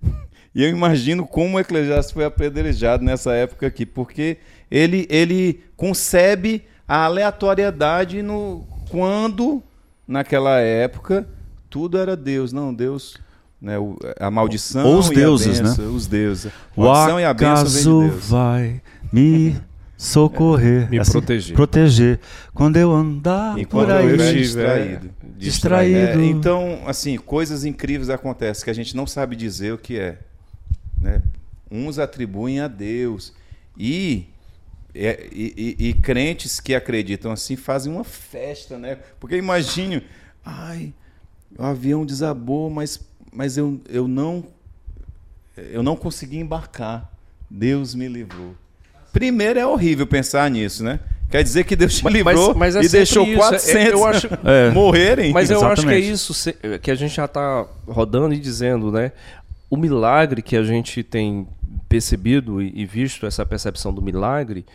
[LAUGHS] e eu imagino como o Eclesiastes foi apedrejado nessa época aqui, porque ele, ele concebe a aleatoriedade no, quando naquela época, tudo era Deus. Não, Deus. Né, a maldição
Ou os deuses,
benção,
né?
Os deuses.
A maldição o e a bênção vem de Deus. vai me socorrer,
é, me
assim,
proteger.
proteger quando eu andar Enquanto por aí
eu distraído.
Distraído.
É, então, assim, coisas incríveis acontecem que a gente não sabe dizer o que é. Né? Uns atribuem a Deus e é, e, e, e, crentes que acreditam assim fazem uma festa, né? Porque imagine, ai, o avião desabou, mas, mas eu, eu não eu não consegui embarcar. Deus me livrou. Primeiro é horrível pensar nisso, né? Quer dizer que Deus te livrou mas, mas é e deixou isso. 400 é, eu acho, [LAUGHS] é. morrerem.
Mas eu Exatamente. acho que é isso que a gente já está rodando e dizendo, né? O milagre que a gente tem percebido e visto essa percepção do milagre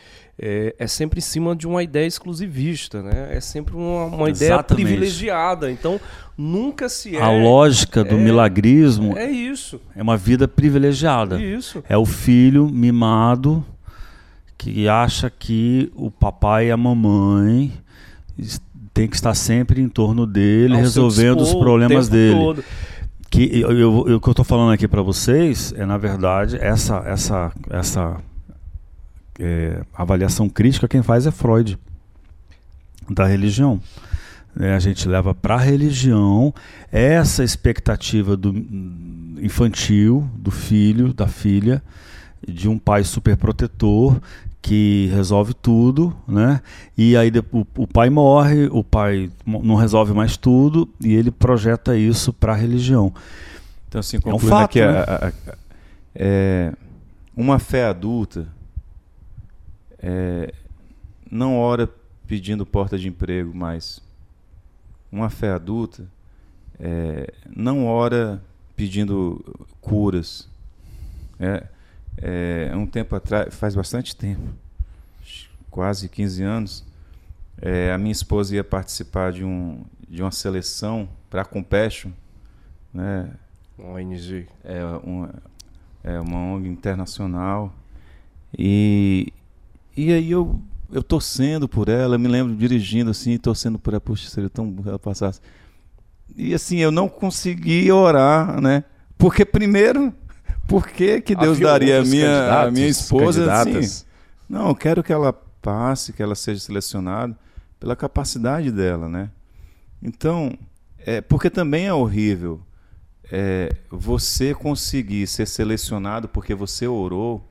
é, é, sempre em cima de uma ideia exclusivista, né? É sempre uma, uma ideia privilegiada. Então, nunca se é.
A lógica do é, milagrismo
é isso.
É uma vida privilegiada.
Isso.
É o filho mimado que acha que o papai e a mamãe tem que estar sempre em torno dele, Ao resolvendo dispor, os problemas dele. Todo que eu, eu, eu, o que eu estou falando aqui para vocês é na verdade essa essa essa é, avaliação crítica quem faz é Freud da religião é, a gente leva para a religião essa expectativa do infantil do filho da filha de um pai superprotetor que resolve tudo, né? E aí o, o, pai morre, o pai não resolve mais tudo e ele projeta isso para a religião.
Então assim, concluindo é um fato, aqui, né? a, a, a, é, uma fé adulta é, não ora pedindo porta de emprego mais. Uma fé adulta é, não ora pedindo curas. É, é, um tempo atrás, faz bastante tempo, quase 15 anos, é, a minha esposa ia participar de, um, de uma seleção para a Compassion, né?
ONG.
É, uma, é uma ONG internacional. E, e aí eu, eu torcendo por ela, eu me lembro dirigindo assim, torcendo por ela, puxa, seria tão bom que ela passasse. E assim, eu não consegui orar, né? Porque primeiro, por que, que Deus
Havia
daria a minha, a minha esposa assim? Não, eu quero que ela passe, que ela seja selecionada pela capacidade dela, né? Então, é, porque também é horrível é, você conseguir ser selecionado porque você orou.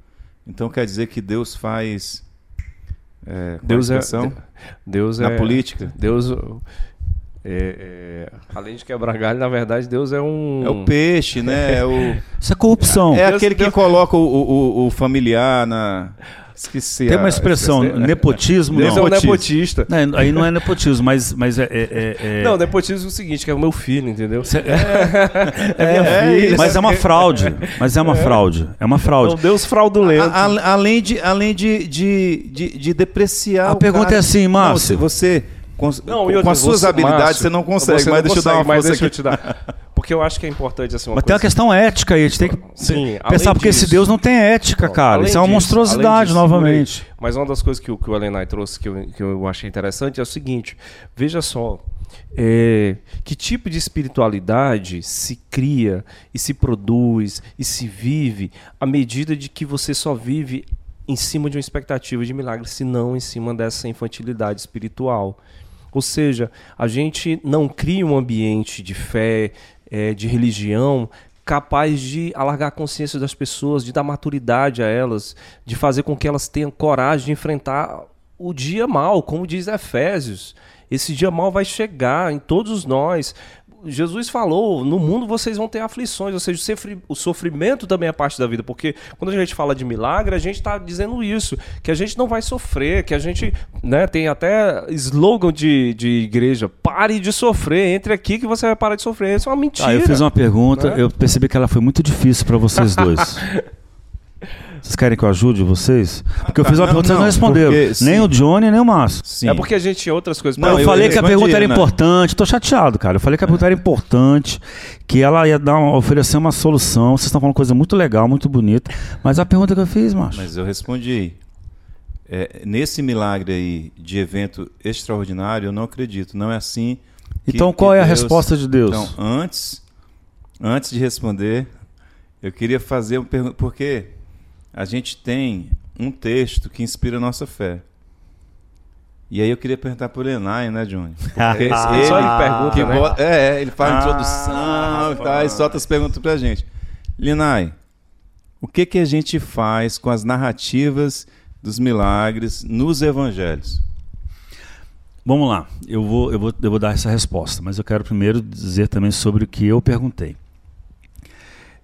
Então quer dizer que Deus faz. É,
Deus é? Deus
na
é
política.
Deus é, é, além de quebrar galho, na verdade, Deus é um
É o peixe, né? É, o, [LAUGHS]
Isso é corrupção.
é
Deus-
aquele que
Deus-
coloca o, o- o familiar na. Esqueci.
Tem uma expressão,
esqueci-
nepotismo
Deus
não.
é um nepotista.
Não, aí não é nepotismo, mas, mas é, é- é- é-
Não, nepotismo é o seguinte, que é o meu filho, entendeu?
é- [LAUGHS]
isso.
mas é uma fraude. Mas é uma fraude. É uma fraude.
Então, Deus fraudulento.
A- a- além de, além de, de, de, de depreciar.
A
o
pergunta
cara.
é assim,
Não,
Márcio.
se você. Com,
Não,
com
outra,
as suas
você-
habilidades
Márcio,
você não consegue,
você
mas
não
deixa eu dar
consegue,
uma
mas deixa eu te dar. Porque eu acho que é importante assim, uma
Mas tem uma
coisa.
questão ética aí. A gente tem que
Sim,
pensar, porque esse
disso-
Deus não tem ética, cara. Isso é uma
disso,
monstruosidade,
disso,
novamente.
Mas uma das coisas que, o- que o Elenai trouxe que eu, que eu achei interessante é o seguinte: veja só. é, que tipo de espiritualidade se cria e se produz e se vive à medida de que você só vive em cima de uma expectativa de milagre, se não em cima dessa infantilidade espiritual? Ou seja, a gente não cria um ambiente de fé, eh, de religião capaz de alargar a consciência das pessoas, de dar maturidade a elas, de fazer com que elas tenham coragem de enfrentar o dia mal, como diz Efésios. Esse dia mal vai chegar em todos nós. Jesus falou: no mundo vocês vão ter aflições, ou seja, o sofri- o sofrimento também é parte da vida, porque quando a gente fala de milagre, a gente está dizendo isso, que a gente não vai sofrer, que a gente né, tem até slogan de, de igreja: pare de sofrer, entre aqui que você vai parar de sofrer. Isso é uma mentira.
Ah, eu fiz uma pergunta,
Né?
eu percebi que ela foi muito difícil para vocês dois. [LAUGHS] Vocês querem que eu ajude vocês? Porque eu fiz uma
Não,
pergunta e vocês não responderam.
porque,
Nem o Johnny, nem o Márcio.
Sim.
É porque a gente tinha outras coisas
Não,
eu,
eu
falei que a pergunta era
né?
importante. Tô chateado, cara. Eu falei que a pergunta era importante, que ela ia dar uma- oferecer uma solução. Vocês estão falando coisa muito legal, muito bonita. Mas a pergunta que eu fiz, macho.
Mas eu respondi. É, nesse milagre aí de evento extraordinário, eu não acredito. Não é assim. que-
então,
que
qual é a
Deus-
resposta de Deus?
Então, antes, antes de responder, eu queria fazer uma pergunta. Porque a gente tem um texto que inspira a nossa fé. E aí eu queria perguntar por Enai, né, Johnny? [LAUGHS] Porque
Ah,
só ele pergunta,
que
né?
bota- é, é, ele faz
Ah,
introdução e tal, e solta as perguntas pra gente. Linai, o que que a gente faz com as narrativas dos milagres nos evangelhos?
Vamos lá, eu vou, eu, vou, eu vou dar essa resposta, mas eu quero primeiro dizer também sobre o que eu perguntei.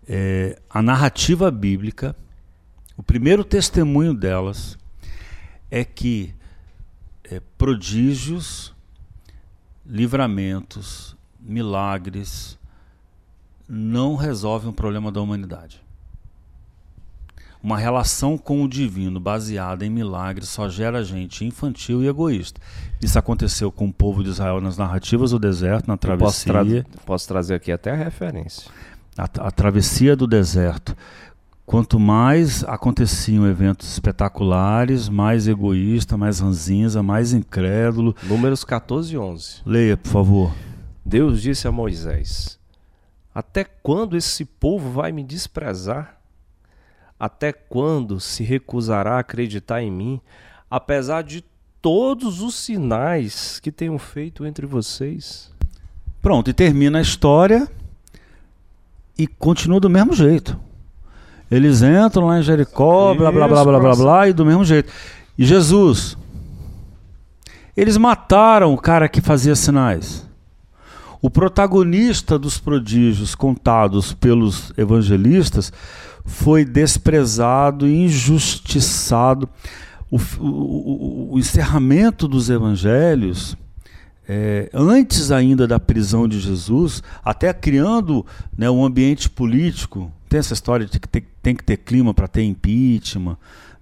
É, a narrativa bíblica, o primeiro testemunho delas é que é, prodígios, livramentos, milagres não resolvem o problema da humanidade. Uma relação com o divino baseada em milagres só gera gente infantil e egoísta. Isso aconteceu com o povo de Israel nas narrativas do deserto, na
Eu posso,
travessia,
tra- posso trazer aqui até a referência.
a, a travessia do deserto. Quanto mais aconteciam eventos espetaculares, mais egoísta, mais ranzinza, mais incrédulo.
Números 14 e 11.
Leia, por favor.
Deus disse a Moisés: Até quando esse povo vai me desprezar? Até quando se recusará a acreditar em mim, apesar de todos os sinais que tenho feito entre vocês?
Pronto, e termina a história e continua do mesmo jeito. Eles entram lá em Jericó, blá blá blá blá blá blá, e do mesmo jeito. E Jesus, eles mataram o cara que fazia sinais. O protagonista dos prodígios contados pelos evangelistas foi desprezado, injustiçado. O- o- o encerramento dos evangelhos é, antes ainda da prisão de Jesus, até criando né, um ambiente político. Tem essa história de que tem, tem que ter clima para ter impeachment,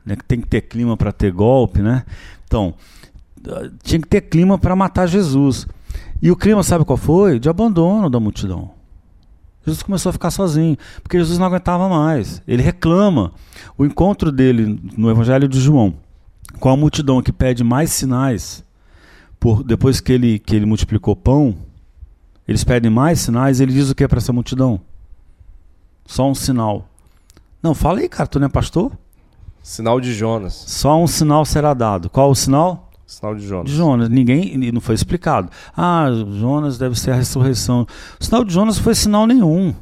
né, que tem que ter clima para ter golpe, né? Então, ah, tinha que ter clima para matar Jesus. E o clima, sabe qual foi? De abandono da multidão. Jesus começou a ficar sozinho, porque Jesus não aguentava mais. Ele reclama. O encontro dele no Evangelho de João com a multidão que pede mais sinais, por, depois que ele, que ele multiplicou pão, eles pedem mais sinais, ele diz o que para essa multidão? Só um sinal. Não, fala aí, cara, tu não é pastor?
Sinal de Jonas.
Só um sinal será dado. Qual o sinal?
Sinal de Jonas.
De Jonas. Ninguém, não foi explicado. Ah, Jonas deve ser a ressurreição. O sinal de Jonas foi sinal nenhum.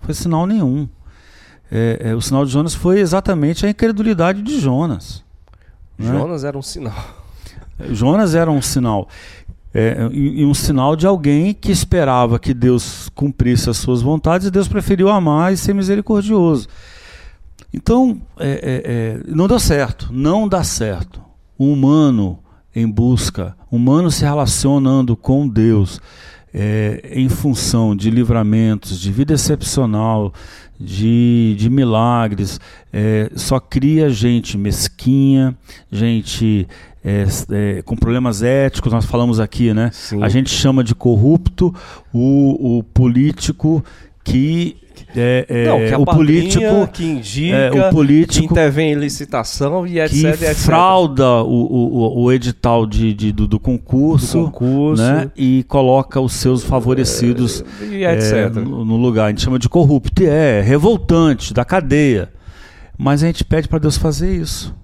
Foi sinal nenhum. É, é, o sinal de Jonas foi exatamente a incredulidade de Jonas.
Né? Jonas era um sinal.
Jonas era um sinal. É, e, e, um sinal de alguém que esperava que Deus cumprisse as suas vontades e Deus preferiu amar e ser misericordioso. Então, é, é, é, não deu certo, não dá certo. O humano em busca, humano se relacionando com Deus, é, em função de livramentos, de vida excepcional, de, de milagres, é, só cria gente mesquinha, gente é, é, com problemas éticos, nós falamos aqui, né? Sim. A gente chama de corrupto o, o político que é, é,
não, que
o político
que indica, é, o político que intervém em licitação e etc.
Que frauda o, o, o edital de, de do, do, concurso,
do concurso.
Né, e coloca os seus favorecidos
e etc.
No, no, lugar. A gente chama de corrupto. E é revoltante, da cadeia. Mas a gente pede para Deus fazer isso.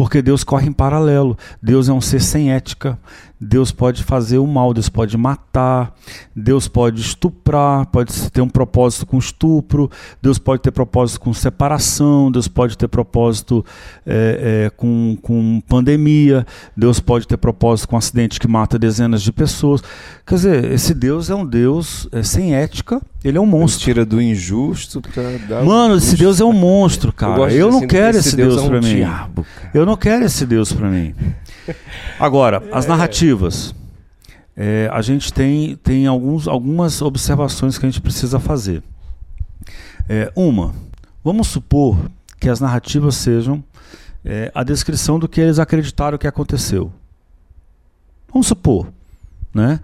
Porque Deus corre em paralelo. Deus é um ser sem ética. Deus pode fazer o mal, Deus pode matar, Deus pode estuprar, pode ter um propósito com estupro, Deus pode ter propósito com separação, Deus pode ter propósito é, é, com, com pandemia, Deus pode ter propósito com acidente que mata dezenas de pessoas. Quer dizer, esse Deus é um Deus é, sem ética, ele é um monstro.
Ele tira do injusto para dar.
Mano, esse Deus é um monstro, cara. Eu, eu não quero esse, Deus, Deus é um para mim.
Diabo,
eu não quero esse Deus para mim. Agora, as narrativas. É, a gente tem, tem alguns, algumas observações que a gente precisa fazer. É, uma, vamos supor que as narrativas sejam é, a descrição do que eles acreditaram que aconteceu. Vamos supor, né?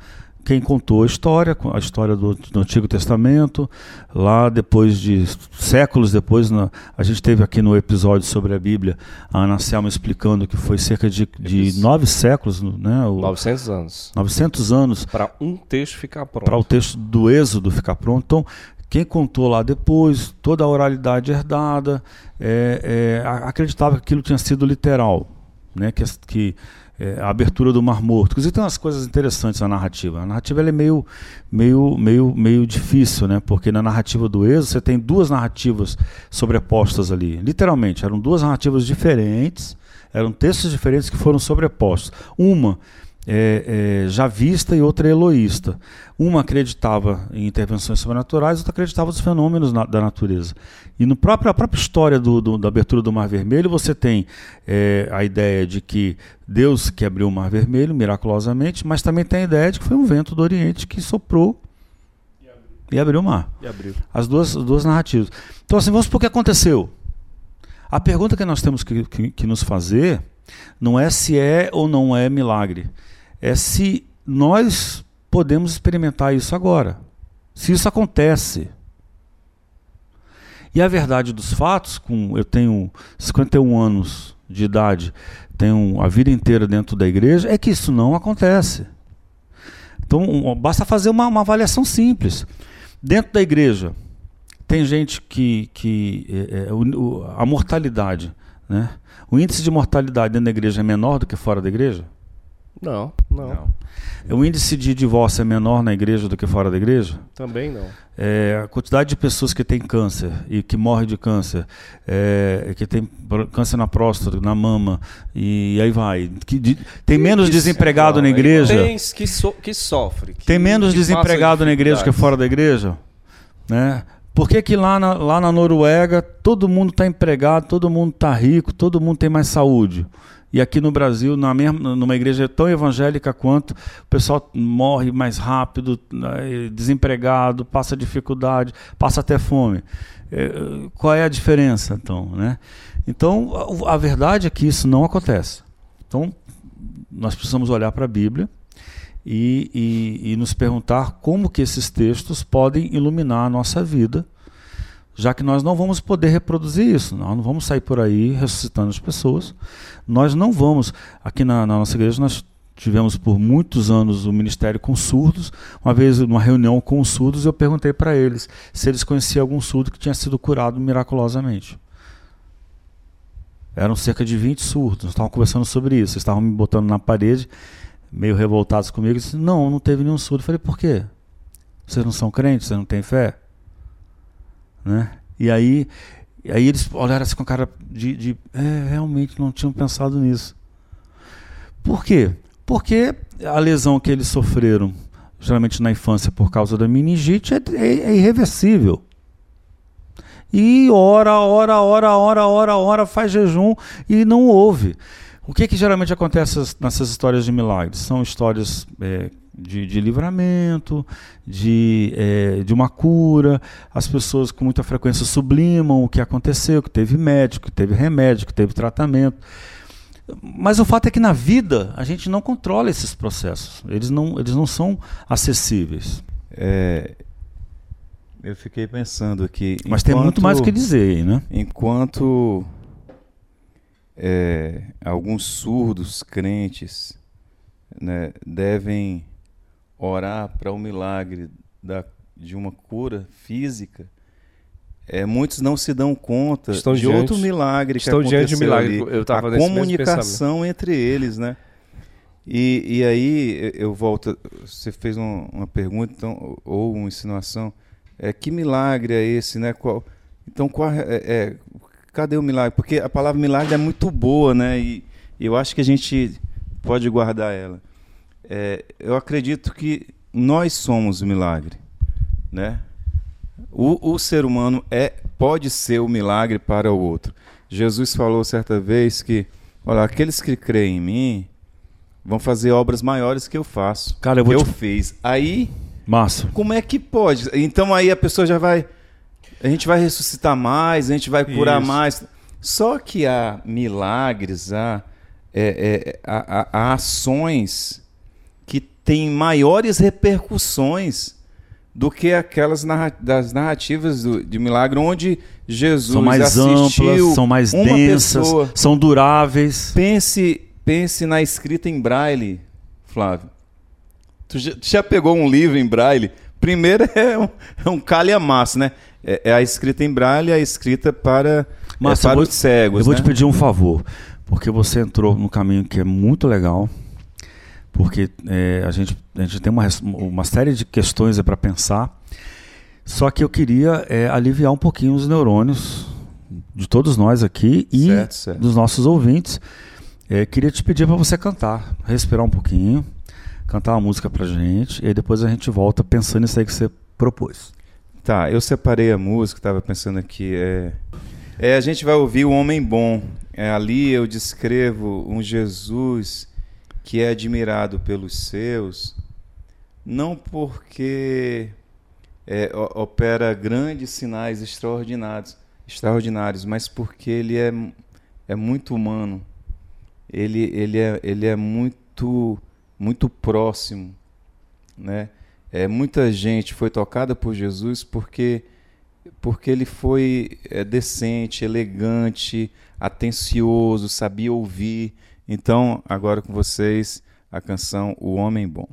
Quem contou a história, a história do, do, Antigo Testamento, lá depois de séculos depois, na, a gente teve aqui no episódio sobre a Bíblia a Ana Selma explicando que foi cerca de, de nove séculos, né?
O, 900 anos.
900 anos.
Para um texto ficar pronto.
Para o texto do Êxodo ficar pronto. Então, quem contou lá depois, toda a oralidade herdada, é, é, acreditava que aquilo tinha sido literal, né? que, que é, a abertura do Mar Morto. Inclusive tem umas coisas interessantes na narrativa. A narrativa é meio, meio, meio, meio difícil, né? Porque na narrativa do Êxodo você tem duas narrativas sobrepostas ali. Literalmente, eram duas narrativas diferentes, eram textos diferentes que foram sobrepostos. Uma é, é, já vista e outra eloísta. Uma acreditava em intervenções sobrenaturais, outra acreditava nos fenômenos na, da natureza. E no próprio, a própria história do, do, da abertura do Mar Vermelho, você tem é, a ideia de que Deus que abriu o Mar Vermelho miraculosamente, mas também tem a ideia de que foi um vento do Oriente que soprou e abriu, e abriu o mar.
Abriu.
As duas, as duas narrativas. Então, assim, vamos supor que aconteceu. A pergunta que nós temos que, que, que nos fazer não é se é ou não é milagre é se nós podemos experimentar isso agora. Se isso acontece. E a verdade dos fatos, com eu tenho 51 anos de idade, tenho a vida inteira dentro da igreja, é que isso não acontece. Então, basta fazer uma, uma avaliação simples. Dentro da igreja, tem gente que. que é, é, a mortalidade, né? o índice de mortalidade dentro da igreja é menor do que fora da igreja?
Não, não, não.
O índice de divórcio é menor na igreja do que fora da igreja?
Também não.
É, a quantidade de pessoas que tem câncer e que morre de câncer, é, que tem câncer na próstata, na mama, e aí vai. Que, de, tem menos desempregado na igreja?
Tem que, so, que sofre. Que,
tem menos desempregado na igreja que fora da igreja? Né? Por que, que lá, na, lá na Noruega todo mundo está empregado, todo mundo está rico, todo mundo tem mais saúde? E aqui no Brasil, na mesma, numa igreja tão evangélica quanto, o pessoal morre mais rápido, né, desempregado, passa dificuldade, passa até fome. É, qual é a diferença, então? Né? Então, a, verdade é que isso não acontece. Então, nós precisamos olhar para a Bíblia e, e, e nos perguntar como que esses textos podem iluminar a nossa vida, já que nós não vamos poder reproduzir isso, nós não vamos sair por aí ressuscitando as pessoas, nós não vamos, aqui na, na nossa igreja nós tivemos por muitos anos o ministério com surdos. Uma vez, numa reunião com os surdos, eu perguntei para eles se eles conheciam algum surdo que tinha sido curado miraculosamente. Eram cerca de 20 surdos, estavam conversando sobre isso, estavam me botando na parede, meio revoltados comigo. Eu disse: Não, não teve nenhum surdo. Eu falei: Por quê? Vocês não são crentes? Vocês não têm fé? Né? E aí, e aí eles olharam assim com a cara de, de é, realmente não tinham pensado nisso. Por quê? Porque a lesão que eles sofreram, geralmente na infância por causa da meningite, é, é, é irreversível. E ora, ora, ora, ora, ora, ora, faz jejum e não ouve. O que, que geralmente acontece nessas histórias de milagres? São histórias é, de, de, livramento, de, é, de uma cura. As pessoas com muita frequência sublimam o que aconteceu, que teve médico, que teve remédio, que teve tratamento. Mas o fato é que na vida a gente não controla esses processos. Eles não, eles não são acessíveis.
É, eu fiquei pensando aqui.
Mas enquanto, tem muito mais o que dizer, né?
Enquanto é, alguns surdos crentes né, devem orar para o milagre da, de uma cura física, é, muitos não se dão conta
estão
de
diante,
outro milagre que
diante
aconteceu
de milagre.
ali.
Eu tava
a comunicação entre eles, né? E, e aí eu volto. Você fez um, uma pergunta então, ou uma insinuação. É, que milagre é esse, né? Qual, então, qual é, é, cadê o milagre? Porque a palavra milagre é muito boa, né? E eu acho que a gente pode guardar ela. É, eu acredito que nós somos o milagre, né? O, o ser humano é pode ser o milagre para o outro. Jesus falou certa vez que, olha, aqueles que creem em mim vão fazer obras maiores que eu faço.
Cara, eu vou
eu
te...
fiz. Aí,
massa.
Como é que pode? Então aí a pessoa já vai, a gente vai ressuscitar mais, a gente vai curar
Isso.
mais. Só que há milagres, há, é, é, há, há- há ações têm maiores repercussões do que aquelas narra- das narrativas do- de milagre onde Jesus
São mais
assistiu
amplas, são mais densas,
pessoa.
são duráveis.
Pense, pense na escrita em braille, Flávio. Tu já, tu já pegou um livro em braille? Primeiro [LAUGHS] é um, é um calhamaço, né? É, é a escrita em braille, a escrita para,
Mas
é para
vou-
os cegos.
Eu vou
né?
te pedir um favor, porque você entrou num caminho que é muito legal, porque é, a, gente, a gente tem uma, uma série de questões para pensar, só que eu queria é, aliviar um pouquinho os neurônios de todos nós aqui e
Certo, certo.
dos nossos ouvintes. É, queria te pedir para você cantar, respirar um pouquinho, cantar uma música pra gente, e aí depois a gente volta pensando nisso aí que você propôs.
Tá, eu separei a música, estava pensando aqui. É, é, a gente vai ouvir o Homem Bom. É, ali eu descrevo um Jesus que é admirado pelos seus, não porque é, opera grandes sinais extraordinários, extraordinários, mas porque ele é, é muito humano. Ele, ele, é, ele é muito, muito próximo, né? É, muita gente foi tocada por Jesus porque porque ele foi é, decente, elegante, atencioso, sabia ouvir. Então, agora com vocês, a canção O Homem Bom.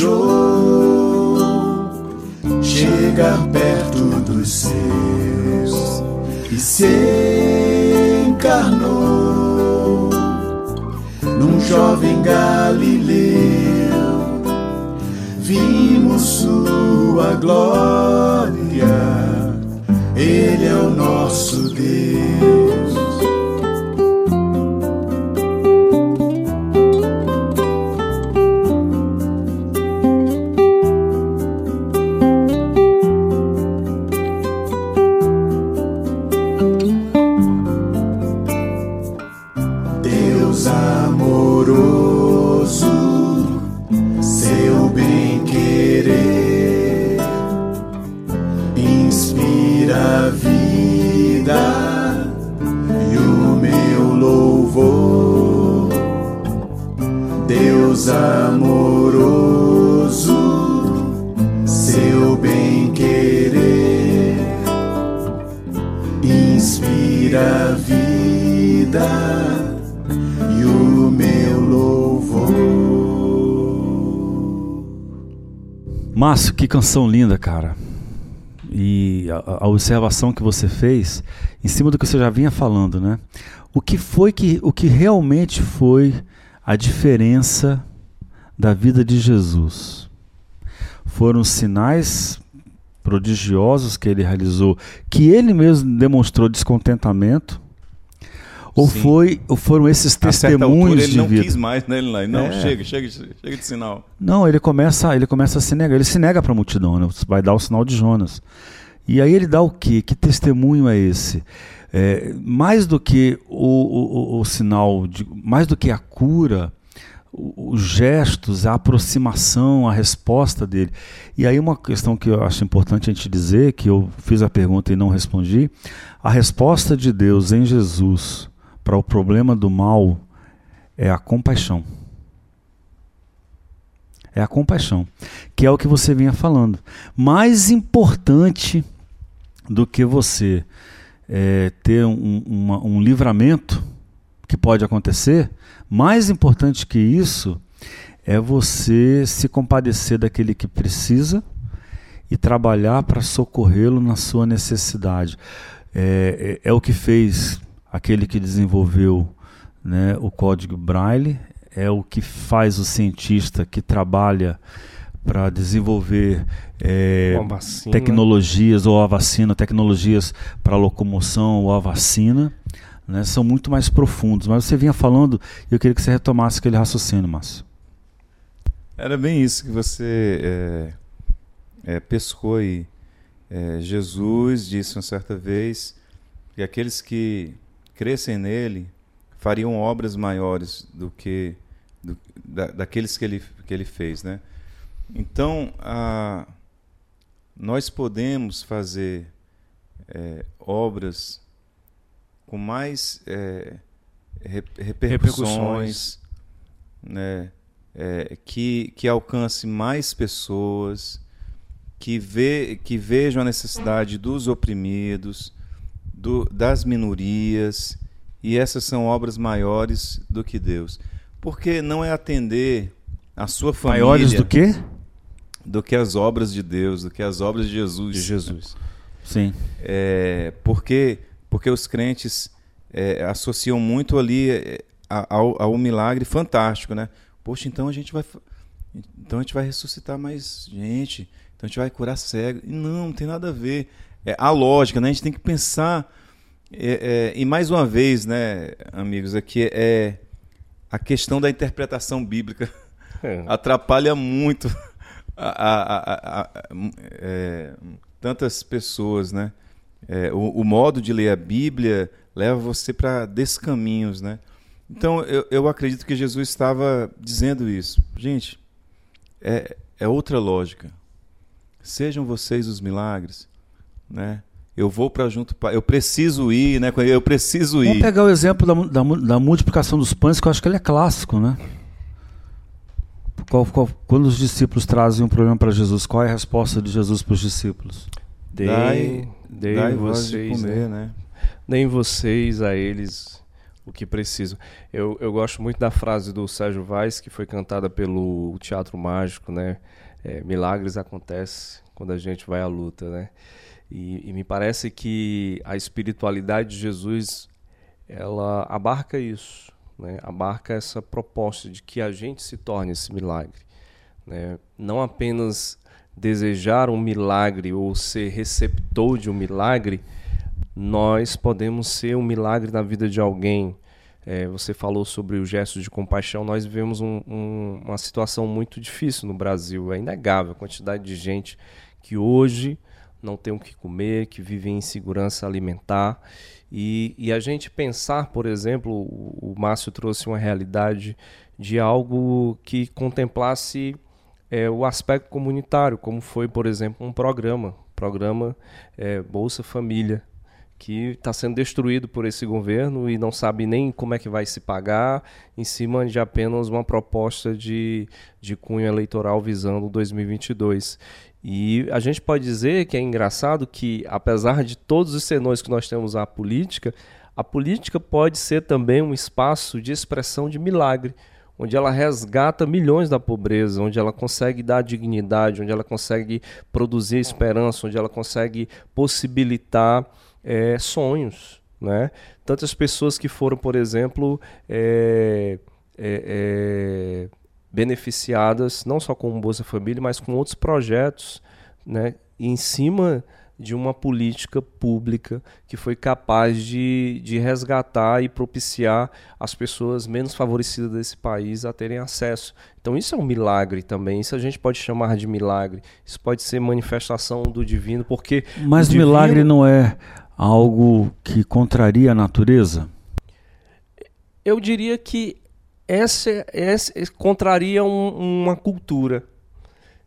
Desejou chegar perto dos seus e se encarnou num jovem galileu. Vimos sua glória, Ele é o nosso Deus.
Márcio, que canção linda, cara. E a, a observação que você fez, em cima do que você já vinha falando, né? O que foi que, o que realmente foi a diferença da vida de Jesus? Foram sinais prodigiosos que ele realizou, que ele mesmo demonstrou descontentamento? Ou,
Sim.
foi, ou foram esses
certa altura
testemunhos
ele
de
não
vida?
quis mais, né? Ele não,
É.
chega, chega, de- chega de sinal.
Não, ele começa, ele começa a se negar. Ele se nega para a multidão, né? vai dar o sinal de Jonas. E aí ele dá o quê? Que testemunho é esse? É, mais do que o, o- o- sinal, de, mais do que a cura, os gestos, a aproximação, a resposta dele. E aí uma questão que eu acho importante a gente dizer, que eu fiz a pergunta e não respondi, a resposta de Deus em Jesus para o problema do mal é a compaixão. É a compaixão, que é o que você vinha falando. Mais importante do que você é, ter um, uma- um livramento que pode acontecer, mais importante que isso é você se compadecer daquele que precisa e trabalhar para socorrê-lo na sua necessidade. É, é, é o que fez aquele que desenvolveu né, o código Braille, é o que faz o cientista que trabalha para desenvolver é, tecnologias ou a vacina, tecnologias para locomoção ou a vacina, né, são muito mais profundos. Mas você vinha falando e eu queria que você retomasse aquele raciocínio, Márcio.
Era bem isso que você é, é, pescou aí. É, Jesus disse uma certa vez que aqueles que crescem nele fariam obras maiores do que do, da, daqueles que ele, que ele fez, né? Então, a, nós podemos fazer é, obras com mais é, repercussões, repercussões. Né? É, que, que alcance mais pessoas, que, vê, que vejam a necessidade dos oprimidos, do, das minorias, e essas são obras maiores do que Deus. Porque não é atender a sua família.
Maiores do que?
Do que as obras de Deus, do que as obras de Jesus.
De Jesus. Sim.
É, porque, porque os crentes é, associam muito ali é, ao, ao milagre fantástico, né? Poxa, então a gente vai então a gente vai ressuscitar mais gente, então a gente vai curar cego. E não, não tem nada a ver. É a lógica, né? A gente tem que pensar é, é, e mais uma vez, né, amigos, aqui é a questão da interpretação bíblica é. [LAUGHS] atrapalha muito a, a, a, é, tantas pessoas, né? O, o, modo de ler a Bíblia leva você para descaminhos, né? Então eu, eu acredito que Jesus estava dizendo isso, gente. É, é outra lógica. Sejam vocês os milagres, né? eu vou para junto, eu preciso ir, né? Eu preciso ir.
Vamos pegar o exemplo da, da, da, multiplicação dos pães, que eu acho que ele é clássico, né? Qual, qual, quando os discípulos trazem um problema para Jesus, qual é a resposta de Jesus para os discípulos?
Dei, dei, dei vocês, comer, né? né? Deem vocês a eles o que precisam. Eu, eu gosto muito da frase do Sérgio Vaz, que foi cantada pelo Teatro Mágico, né? É, milagres acontecem quando a gente vai à luta, né? E, e, me parece que a espiritualidade de Jesus ela abarca isso, né? abarca essa proposta de que a gente se torne esse milagre. Né? Não apenas desejar um milagre ou ser receptor de um milagre, nós podemos ser um milagre na vida de alguém. É, você falou sobre o gesto de compaixão. Nós vivemos um, um, uma situação muito difícil no Brasil. É inegável a quantidade de gente que hoje não tem o que comer, que vivem em insegurança alimentar. E, e a gente pensar, por exemplo, o, o Márcio trouxe uma realidade de algo que contemplasse é, o aspecto comunitário, como foi, por exemplo, um programa, programa é, Bolsa Família, que está sendo destruído por esse governo e não sabe nem como é que vai se pagar, em cima de apenas uma proposta de, de cunho eleitoral visando 2022. E a gente pode dizer que é engraçado que, apesar de todos os senões que nós temos à política, a política pode ser também um espaço de expressão de milagre, onde ela resgata milhões da pobreza, onde ela consegue dar dignidade, onde ela consegue produzir esperança, onde ela consegue possibilitar é, sonhos. Né? Tantas pessoas que foram, por exemplo, é, é, beneficiadas não só com o Bolsa Família, mas com outros projetos, né, em cima de uma política pública que foi capaz de, de resgatar e propiciar as pessoas menos favorecidas desse país a terem acesso. Então isso é um milagre também, isso a gente pode chamar de milagre, isso pode ser manifestação do divino, porque...
Mas
divino...
milagre não é algo que contraria a natureza?
Eu diria que essa, essa contraria um, uma cultura.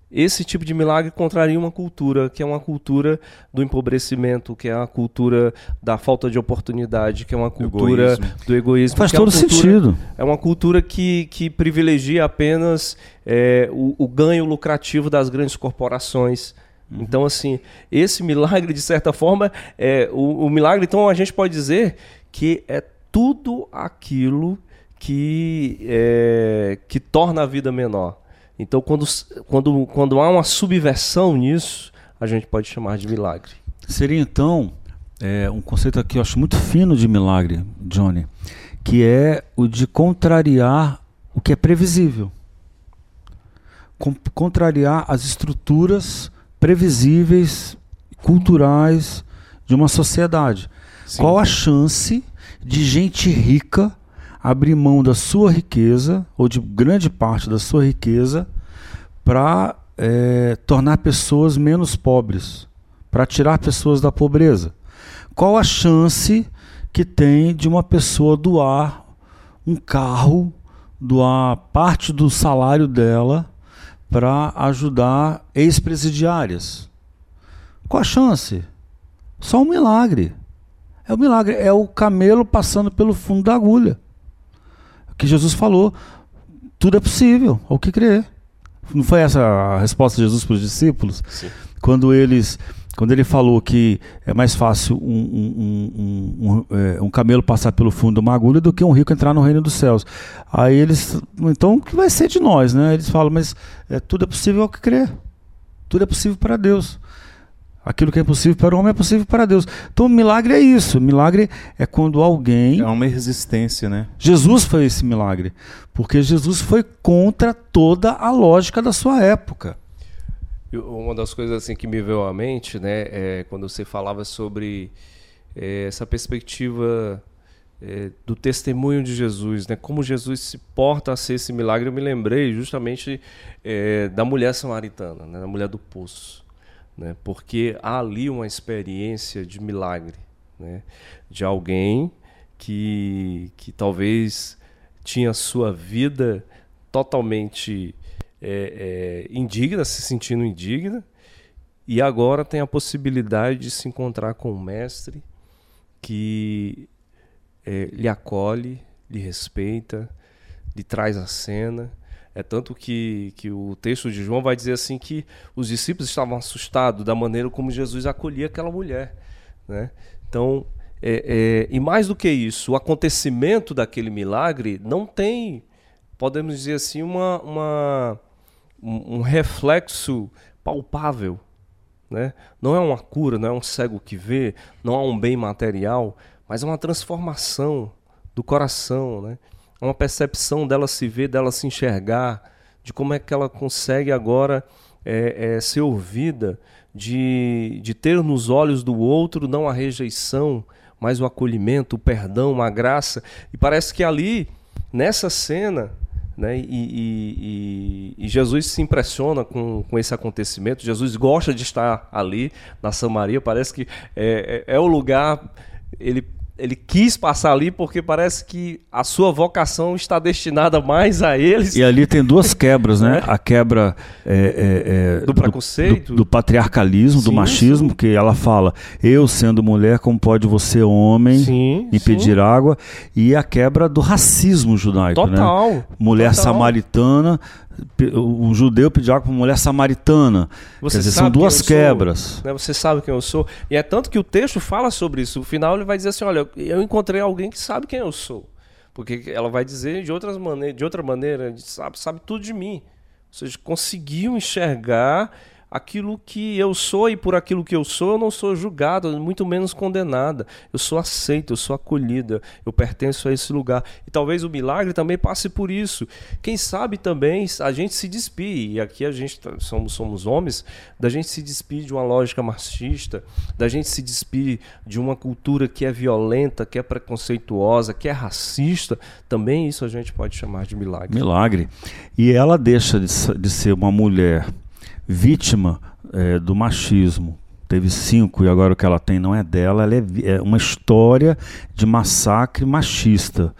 Esse tipo de milagre contraria uma cultura, que é uma cultura do empobrecimento, que é uma cultura da falta de oportunidade, que é uma cultura egoísmo. do egoísmo.
Faz
é
todo cultura, sentido.
É uma cultura que, que privilegia apenas é, o, o ganho lucrativo das grandes corporações. Uhum. Então, assim, esse milagre, de certa forma, é o, o milagre, então a gente pode dizer que é tudo aquilo que, é, que torna a vida menor. Então, quando, quando, quando há uma subversão nisso, a gente pode chamar de milagre.
Seria então é, um conceito aqui eu acho muito fino de milagre, Johnny, que é o de contrariar o que é previsível. Com, contrariar as estruturas previsíveis, culturais de uma sociedade. Sim. Qual a chance de gente rica abrir mão da sua riqueza, ou de grande parte da sua riqueza, para é, tornar pessoas menos pobres, para tirar pessoas da pobreza. Qual a chance que tem de uma pessoa doar um carro, doar parte do salário dela para ajudar ex-presidiárias. Qual a chance? Só um milagre. É um milagre, é o camelo passando pelo fundo da agulha. Que Jesus falou, tudo é possível, ao que crer. Não foi essa a resposta de Jesus para os discípulos?
Sim.
Quando eles quando ele falou que é mais fácil um, um, um, um, camelo passar pelo fundo de uma agulha do que um rico entrar no reino dos céus. Aí eles, então o que vai ser de nós, né? Eles falam, mas é, tudo é possível ao que crer. Tudo é possível para Deus. Aquilo que é impossível para o homem é possível para Deus. Então, milagre é isso. Milagre é quando alguém.
É uma resistência, né?
Jesus foi esse milagre. Porque Jesus foi contra toda a lógica da sua época.
Uma das coisas assim que me veio à mente, né, é quando você falava sobre é, essa perspectiva é, do testemunho de Jesus, né, como Jesus se porta a ser esse milagre, eu me lembrei justamente é, da mulher samaritana, né, da mulher do poço, né, porque há ali uma experiência de milagre, né, de alguém que, que talvez tinha sua vida totalmente é, é, indigna, se sentindo indigna, e agora tem a possibilidade de se encontrar com um mestre que é, lhe acolhe, lhe respeita, lhe traz a cena. É tanto que, que o texto de João vai dizer assim que os discípulos estavam assustados da maneira como Jesus acolhia aquela mulher. Né? Então, é, é, e mais do que isso, o acontecimento daquele milagre não tem, podemos dizer assim, uma, uma um, reflexo palpável. Né? Não é uma cura, não é um cego que vê, não é um bem material, mas é uma transformação do coração, né? Uma percepção dela se ver, dela se enxergar, de como é que ela consegue agora é, é, ser ouvida, de, de ter nos olhos do outro não a rejeição, mas o acolhimento, o perdão, a graça. E parece que ali, nessa cena, né? E, e, e, Jesus se impressiona com, com esse acontecimento. Jesus gosta de estar ali na Samaria. Parece que é, é, é o lugar. Ele ele quis passar ali porque parece que a sua vocação está destinada mais a eles.
E ali tem duas quebras, né? É. A quebra é,
é, do preconceito,
do, do, do patriarcalismo, sim, do machismo, sim. que ela fala: eu sendo mulher, como pode você, homem, sim, impedir água? E a quebra do racismo judaico,
né? Total.
né? Mulher
total.
samaritana um judeu pedir água para uma mulher samaritana. Você Quer dizer, são duas quebras.
Sou, né? Você sabe quem eu sou. E é tanto que o texto fala sobre isso. No final ele vai dizer assim: olha, eu encontrei alguém que sabe quem eu sou. Porque ela vai dizer de, outras maneira, de outra maneira, sabe, sabe tudo de mim. Ou seja, conseguiu enxergar aquilo que eu sou e por aquilo que eu sou eu não sou julgado, muito menos condenada. Eu sou aceita, eu sou acolhida, eu pertenço a esse lugar. E talvez o milagre também passe por isso. Quem sabe também a gente se despir, e aqui a gente tá, somos, somos homens, da gente se despir de uma lógica marxista, da gente se despir de uma cultura que é violenta, que é preconceituosa, que é racista. Também isso a gente pode chamar de milagre.
Milagre. E ela deixa de, de ser uma mulher vítima é, do machismo. Teve cinco e agora o que ela tem não é dela, ela é, é uma história de massacre machista.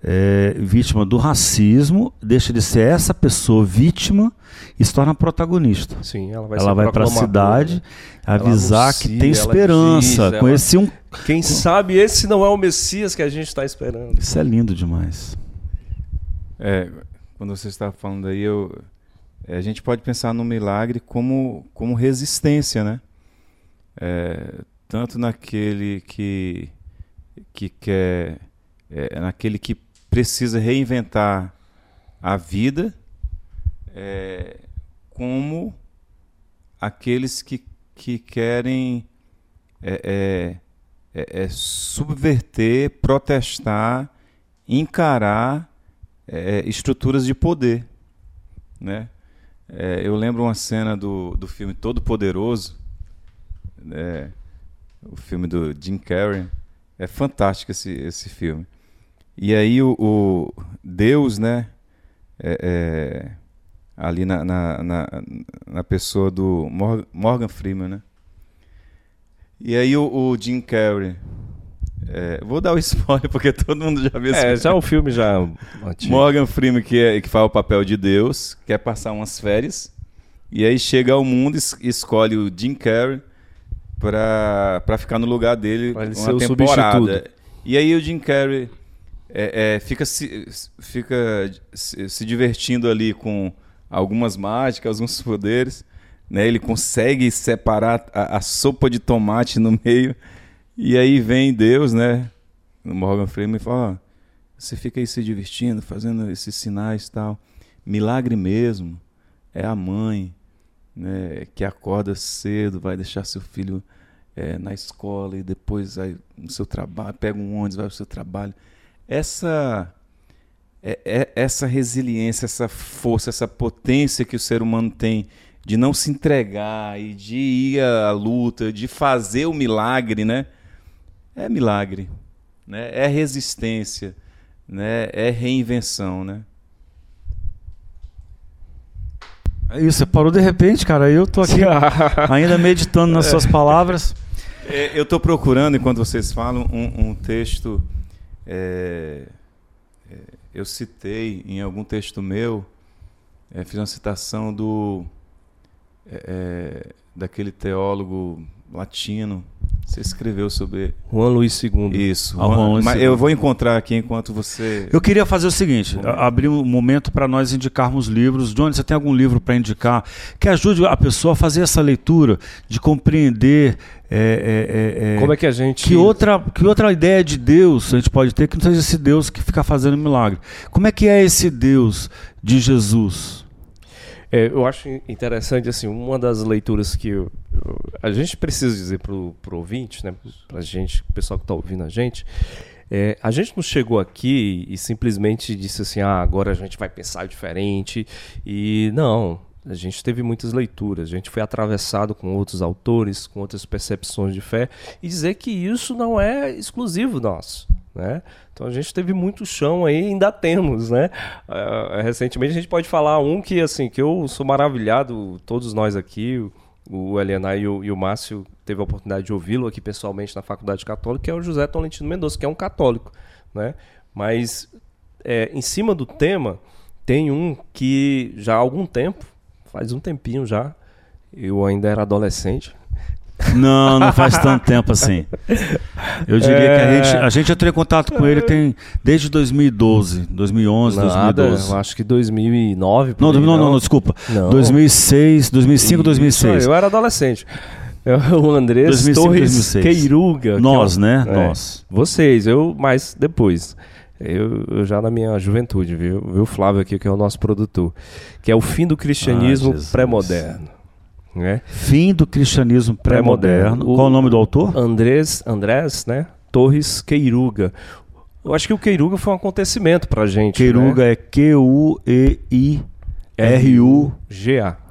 É, vítima do racismo, deixa de ser essa pessoa vítima e se torna protagonista.
Sim, ela vai,
ela vai para a cidade né? avisar anuncia, que tem esperança. Diz, Conheci um.
Quem sabe esse não é o Messias que a gente está esperando.
Isso é lindo demais.
É, quando você está falando aí, eu, a gente pode pensar no milagre como, como resistência, né? É, tanto naquele que, que quer, é, naquele que precisa reinventar a vida, é, como aqueles que, que querem é, é, é subverter, protestar, encarar estruturas de poder, né? É, eu lembro uma cena do, do filme Todo Poderoso, é, o filme do Jim Carrey. É fantástico esse, esse filme. E aí o, o Deus, né, é, é, ali na, na, na, na, pessoa do Morgan Freeman, né? E aí o, o Jim Carrey é, vou dar o [LAUGHS] spoiler porque todo mundo já viu esse
É,
filme.
já o filme já.
Morgan Freeman, que, é, que faz o papel de Deus, quer passar umas férias. E aí chega ao mundo e es- escolhe o Jim Carrey pra, pra ficar no lugar dele
Pra
uma temporada.
substituto.
E aí o Jim Carrey é, é, fica, se, fica se, se divertindo ali com algumas mágicas, alguns poderes. Né? Ele consegue separar a, a sopa de tomate no meio. E aí vem Deus, né? O Morgan Freeman e fala: "Ó, você fica aí se divertindo, fazendo esses sinais e tal. Milagre mesmo é a mãe né, que acorda cedo, vai deixar seu filho eh, na escola e depois vai no seu trabalho, pega um ônibus, vai para o seu trabalho. Essa, é- é- essa resiliência, essa força, essa potência que o ser humano tem de não se entregar e de ir à luta, de fazer o milagre, né? É milagre, né? É resistência, né? É reinvenção, né?
É isso, você parou de repente, cara. Eu tô aqui [LAUGHS] ainda meditando nas suas palavras.
É, Eu estou procurando, enquanto vocês falam, um, um texto. é, é, eu citei em algum texto meu, é, fiz uma citação do é, é, daquele teólogo latino. Você escreveu sobre
Juan Luiz II.
isso.
Ah, Juan Luiz
mas
II.
eu vou encontrar aqui enquanto você.
Eu queria fazer o seguinte: abrir um momento para nós indicarmos livros. Johnny, você tem algum livro para indicar que ajude a pessoa a fazer essa leitura, de compreender é, é, é, é,
Como é que a gente.
que outra, que outra ideia de Deus a gente pode ter que não seja esse Deus que fica fazendo milagre? Como é que é esse Deus de Jesus?
É, eu acho interessante, assim, uma das leituras que eu- eu- a gente precisa dizer pro, pro ouvinte, né, pra gente, o pessoal que está ouvindo a gente, é, a gente não chegou aqui e simplesmente disse assim, ah, agora a gente vai pensar diferente, e não, a gente teve muitas leituras, a gente foi atravessado com outros autores, com outras percepções de fé, e dizer que isso não é exclusivo nosso, né? Então a gente teve muito chão aí, ainda temos, né? Ah, recentemente a gente pode falar um que assim que eu sou maravilhado, todos nós aqui, o- o Helena e o, e o Márcio teve a oportunidade de ouvi-lo aqui pessoalmente na Faculdade Católica, que é o José Tolentino Mendonça, que é um católico, né? Mas é, em cima do tema tem um que já há algum tempo, faz um tempinho já, eu ainda era adolescente,
Não, não faz tanto tempo assim. Eu diria
É.
que a gente, a gente entrou em contato com ele tem desde 2012, 2011,
Nada,
2012.
eu acho que 2009. por
Não, não, não, não, desculpa.
Não.
2006, 2005,
Isso,
2006.
Eu era adolescente. Eu- O Andrés
2005,
Torres
2006.
Queiruga. que
Nós,
é um-
né?
é,
Nós.
Vocês, eu mais depois. Eu, eu já na minha juventude, viu? Viu o Flávio aqui, que é o nosso produtor. Que é o fim do cristianismo
Ah,
pré-moderno. Né?
Fim do cristianismo pré-moderno.
Pré-moderno.
Qual o nome do autor?
Andrés, Andrés, né? Torres Queiruga. Eu acho que o Queiruga foi um acontecimento pra gente.
Queiruga é Q-U-E-I-R-U-G-A.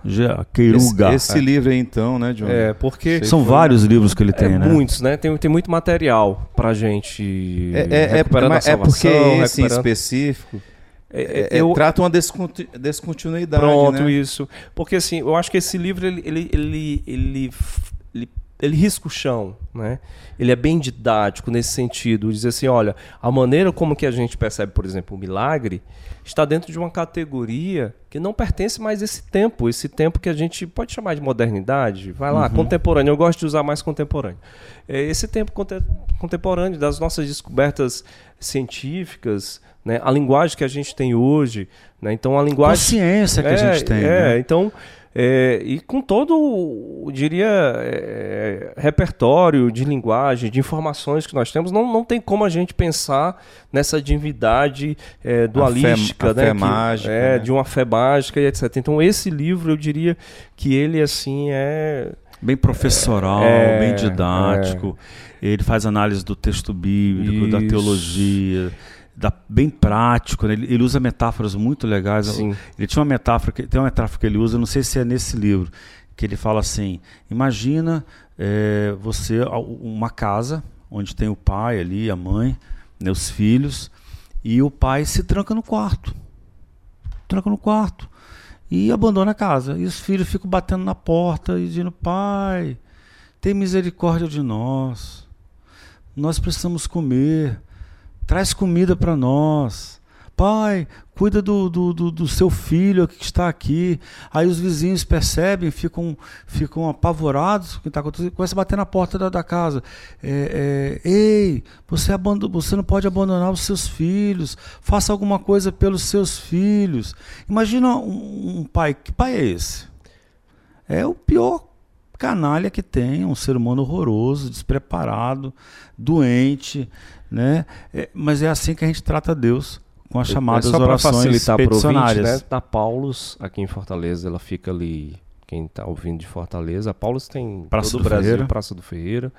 G-A.
Queiruga.
Esse, esse livro aí, então, né, John?
É, porque.
São
foi,
vários livros que ele tem,
é,
né?
Muitos, né? Tem, tem muito material pra gente.
É, é, é, é porque
salvação,
esse em específico
É,
é,
é, eu-
trata uma desconti- descontinuidade,
Pronto,
né?
isso. Porque assim, eu acho que esse livro ele, ele, ele, ele, ele, risca o chão, né? Ele é bem didático nesse sentido, dizer assim, olha, a maneira como que a gente percebe, por exemplo, o milagre está dentro de uma categoria que não pertence mais a esse tempo, esse tempo que a gente pode chamar de modernidade, vai lá, contemporâneo, eu gosto de usar mais contemporâneo. É esse tempo conte- contemporâneo das nossas descobertas científicas, né? A linguagem que a gente tem hoje, né? Então a linguagem
Consciência que a gente tem.
é,
né?
então, é, e com todo, eu diria, é, repertório de linguagem, de informações que nós temos, não, não tem como a gente pensar nessa divindade é, dualística,
a fé
né? que-
mágica,
é,
né?
de uma fé mágica e etc. Então, esse livro, eu diria que ele, assim, é...
Bem professoral,
É,
bem didático. Ele faz análise do texto bíblico, da
Isso.
teologia, da- bem prático. né? Ele, ele usa metáforas muito legais.
Sim.
Ele tinha uma metáfora, que, tem uma metáfora que ele usa, não sei se é nesse livro, que ele fala assim: imagina eh, você uma casa onde tem o pai ali, a mãe, né, os filhos, e o pai se tranca no quarto. Tranca no quarto. E abandona a casa. E os filhos ficam batendo na porta e dizendo: Pai, tem misericórdia de nós. nós precisamos comer. Traz comida para nós. Pai, cuida do, do, do, do, seu filho que está aqui. Aí os vizinhos percebem, ficam, ficam apavorados com o que está acontecendo, começa a bater na porta da, da casa. É, é, Ei, você, você não pode abandonar os seus filhos, faça alguma coisa pelos seus filhos. Imagina um, um pai, que pai é esse? É o pior canalha que tem, um ser humano horroroso, despreparado, doente, né? É, mas é assim que a gente trata Deus com as chamadas é orações facilitar peticionárias. Ouvinte, né?
Da Paulus, aqui em Fortaleza, ela fica ali, quem está ouvindo de Fortaleza, a Paulus tem
Praça
todo
do
o Brasil,
Ferreira.
Praça do Ferreira.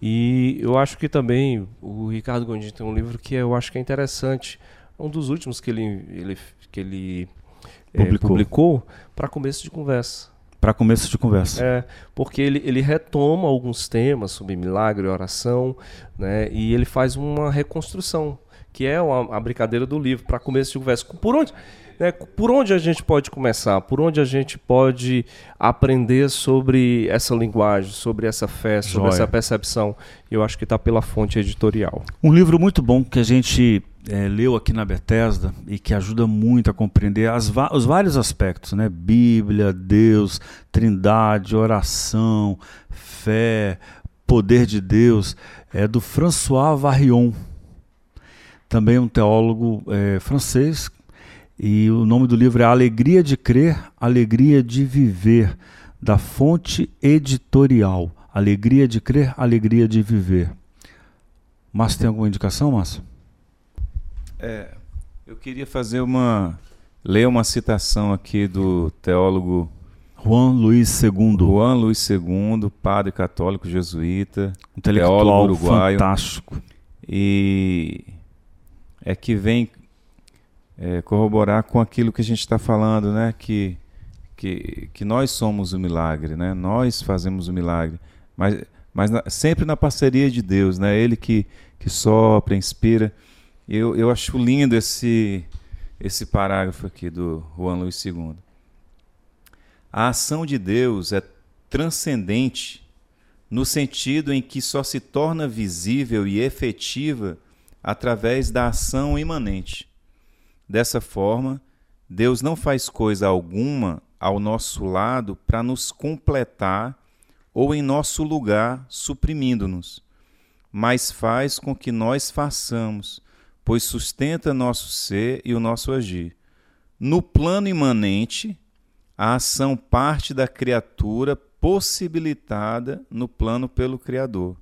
E eu acho que também o Ricardo Gondim tem um livro que eu acho que é interessante, um dos últimos que ele, ele, que ele publicou, é, publicou para começo de conversa
para começo de conversa.
É, porque ele, ele retoma alguns temas sobre milagre e oração, né? E ele faz uma reconstrução que é uma, a brincadeira do livro, para começo de conversa. Por onde, né, por onde a gente pode começar? Por onde a gente pode aprender sobre essa linguagem, sobre essa fé, sobre Joia. essa percepção? Eu acho que está pela fonte editorial.
Um livro muito bom que a gente é, leu aqui na Bethesda e que ajuda muito a compreender as, os vários aspectos, né? Bíblia, Deus, Trindade, oração, fé, poder de Deus, é do François Varrion também um teólogo é, francês, e o nome do livro é Alegria de Crer, Alegria de Viver, da Fonte Editorial. Alegria de Crer, Alegria de Viver. Márcio, tem alguma indicação, Márcio?
É, eu queria fazer uma. ler uma citação aqui do teólogo.
Juan Luiz II.
Juan Luiz II, padre católico jesuíta,
intelectual teólogo uruguaio. fantástico.
E é que vem é, corroborar com aquilo que a gente está falando, né? Que, que, que nós somos o milagre, né? Nós fazemos o milagre, mas, mas na, sempre na parceria de Deus, né? Ele que, que sopra, inspira. Eu, eu acho lindo esse, esse parágrafo aqui do Juan Luiz II. A ação de Deus é transcendente no sentido em que só se torna visível e efetiva através da ação imanente. Dessa forma, Deus não faz coisa alguma ao nosso lado para nos completar ou em nosso lugar, suprimindo-nos, mas faz com que nós façamos, pois sustenta nosso ser e o nosso agir. No plano imanente, a ação parte da criatura possibilitada no plano pelo Criador.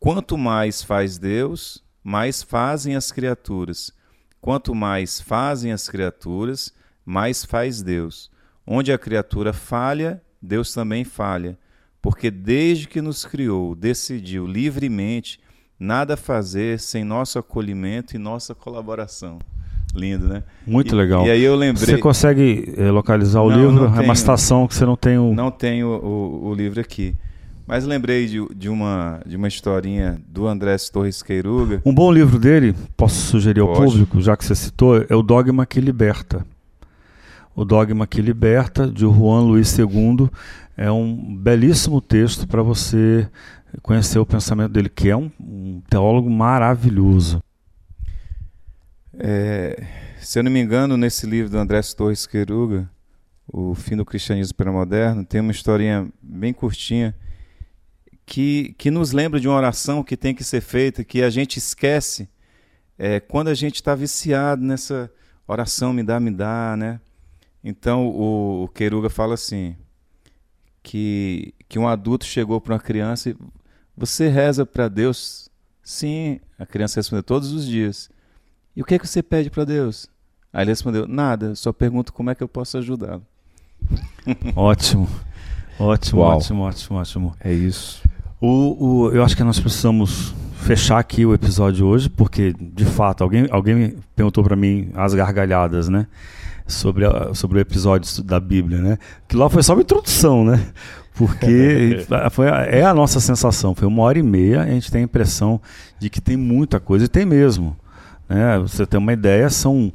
Quanto mais faz Deus, mais fazem as criaturas. Quanto mais fazem as criaturas, mais faz Deus. Onde a criatura falha, Deus também falha, porque desde que nos criou, decidiu livremente nada fazer sem nosso acolhimento e nossa colaboração. Lindo, né?
Muito
e,
legal.
E aí eu lembrei.
Você consegue eh, localizar o
não,
livro?
Não
é uma citação que você não tem o.
Não tenho o, o livro aqui. Mas lembrei de, de, uma, de uma historinha do Andrés Torres Queiruga.
Um bom livro dele, posso sugerir ao Pode. público, já que você citou, é O Dogma que Liberta. O Dogma que Liberta, de Juan Luiz II, é um belíssimo texto para você conhecer o pensamento dele, que é um, um teólogo maravilhoso.
É, se eu não me engano, nesse livro do Andrés Torres Queiruga, O Fim do Cristianismo Pré-Moderno, tem uma historinha bem curtinha que, que nos lembra de uma oração que tem que ser feita, que a gente esquece é, quando a gente está viciado nessa oração, me dá, me dá, né? Então o, o Queiruga fala assim, que, que um adulto chegou para uma criança e você reza para Deus? Sim, a criança respondeu todos os dias. E o que é que você pede para Deus? Aí ele respondeu, nada, só pergunto como é que eu posso ajudá-lo. [LAUGHS]
Ótimo. Ótimo, Uau. ótimo, ótimo, ótimo.
É isso.
O, o, eu acho que nós precisamos fechar aqui o episódio hoje, porque, de fato, alguém, alguém perguntou para mim as gargalhadas, né? Sobre, a, sobre o episódio da Bíblia, né? Que lá foi só uma introdução, né? Porque [LAUGHS] foi, é a nossa sensação. Foi uma hora e meia, a gente tem a impressão de que tem muita coisa, e tem mesmo. Né? Você tem uma ideia, são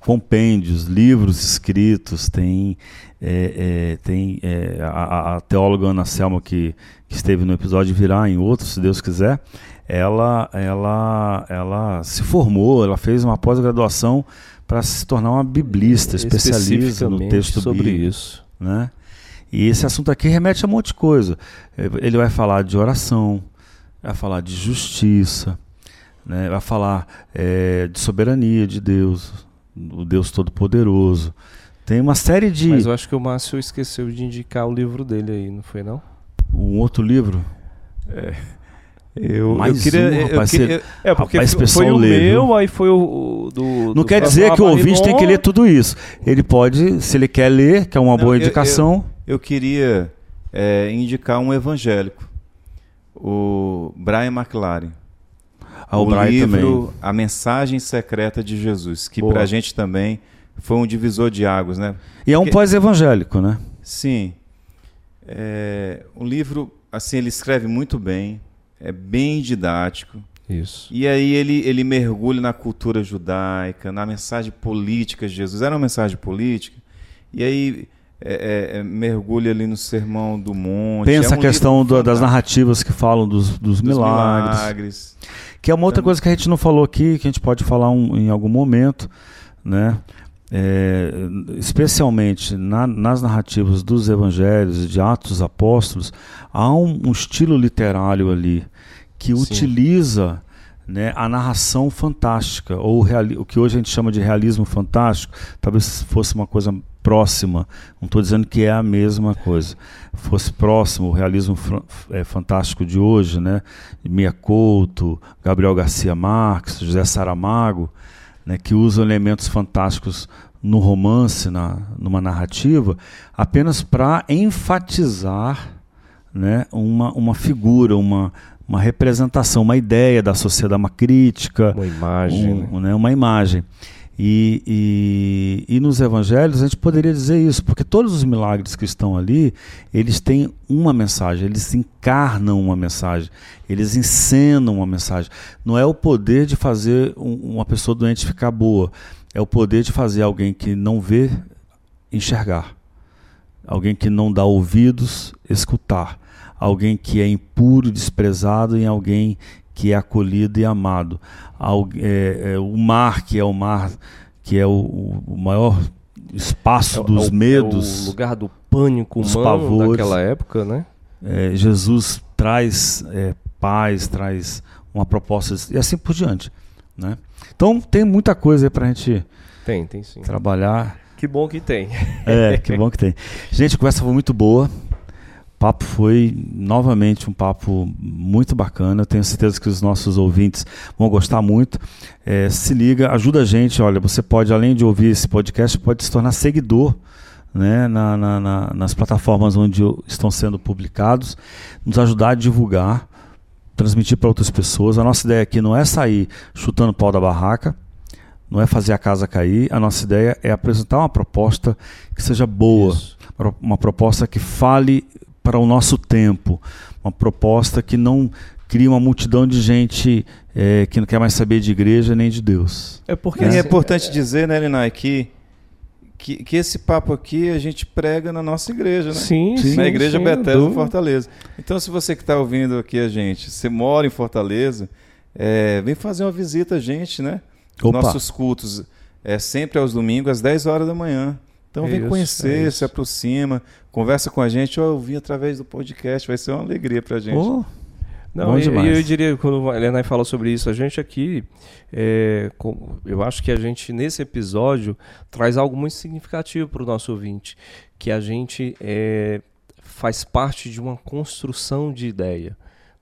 compêndios, livros escritos, tem, é, é, tem é, a, a, teóloga Ana Selma que, que, esteve no episódio virá em outros, se Deus quiser, ela, ela, ela se formou, ela fez uma pós-graduação para se tornar uma biblista, especialista no texto
sobre
bíblico,
isso.
né? E esse assunto aqui remete a um monte de coisa. Ele vai falar de oração, vai falar de justiça, né? vai falar eh, de soberania de Deus, o Deus Todo-Poderoso. Tem uma série de.
Mas eu acho que o Márcio esqueceu de indicar o livro dele aí, não foi não?
Um outro livro.
Eu,
Mais
eu queria.
um,
eu
rapaz,
queria- é, porque
rapaz,
foi-
o
lê,
meu,
viu?
aí foi o, o do...
Não
do
quer dizer que o ouvinte tem que ler tudo isso. Ele pode, se ele quer ler, que é uma
Não,
boa
eu-
indicação.
eu queria é, indicar um evangélico, o Brian McLaren.
Ah, o
o
Brian
livro
também.
A Mensagem Secreta de Jesus, que
Boa.
pra gente também foi um divisor de águas, né?
E é um pós-evangélico, né?
Sim. É, o livro, assim, ele escreve muito bem, é bem didático.
Isso.
E aí ele, ele mergulha na cultura judaica, na mensagem política de Jesus. Era uma mensagem política. E aí é, é, é, mergulha ali no Sermão do Monte.
Pensa
É um
a questão do- das narrativas que falam dos, dos
Dos
milagres.
milagres.
Que é uma outra
Então-
coisa que a gente não falou aqui, que a gente pode falar um- em algum momento, né? É, especialmente na- nas narrativas dos evangelhos e de Atos dos Apóstolos, há um, um estilo literário ali que
Sim.
utiliza né, a narração fantástica, ou o, o que hoje a gente chama de realismo fantástico, talvez fosse uma coisa próxima, não estou dizendo que é a mesma coisa, fosse próximo o realismo é, fantástico de hoje, né? Mia Couto, Gabriel Garcia Marques, José Saramago, né, que usam elementos fantásticos no romance, na, numa narrativa, apenas para enfatizar né, uma, uma figura, uma, uma representação, uma ideia da sociedade, uma crítica,
Uma imagem, né?
um, né, uma imagem. E, e, e nos evangelhos a gente poderia dizer isso, porque todos os milagres que estão ali, eles têm uma mensagem, eles encarnam uma mensagem, eles encenam uma mensagem. Não é o poder de fazer um- uma pessoa doente ficar boa, é o poder de fazer alguém que não vê enxergar, alguém que não dá ouvidos escutar, alguém que é impuro, desprezado em alguém que é acolhido e amado. Algu- é, é, o mar, que é o mar, que é o, o maior espaço
É o-
dos
é o-
medos.
É o lugar do pânico humano
pavores.
daquela época, né?
É, Jesus traz é, paz, traz uma proposta e assim por diante. Né? Então tem muita coisa aí para a gente
Tem, tem sim.
trabalhar.
Que bom que tem.
É, que bom que tem. [LAUGHS] Gente, a conversa foi muito boa. O papo foi novamente um papo muito bacana. Eu tenho certeza que os nossos ouvintes vão gostar muito. É, se liga, ajuda a gente. Olha, você pode, além de ouvir esse podcast, pode se tornar seguidor né, na- na- na- nas plataformas onde estão sendo publicados, nos ajudar a divulgar, transmitir para outras pessoas. A nossa ideia aqui não é sair chutando o pau da barraca, não é fazer a casa cair. A nossa ideia é apresentar uma proposta que seja boa,
Isso.
uma proposta que fale para o nosso tempo, uma proposta que não crie uma multidão de gente eh, que não quer mais saber de igreja nem de Deus.
É porque
E é importante dizer, né, Linai, que, que, que esse papo aqui a gente prega na nossa igreja, né?
Sim, sim.
na Igreja Bethesda
dúvida.
Fortaleza. Então, se você que está ouvindo aqui a gente, você mora em Fortaleza, é, vem fazer uma visita a gente, né?
Opa.
Nossos cultos é sempre aos domingos, às 10 horas da manhã. Então, vem
Isso,
conhecer,
é
se aproxima, conversa com a gente, ou ouvir através do podcast, vai ser uma alegria pra gente.
Oh,
Não, e- e
demais.
eu diria, quando a Helena fala sobre isso, a gente aqui, é, eu acho que a gente, nesse episódio, traz algo muito significativo para o nosso ouvinte, que a gente é, faz parte de uma construção de ideia.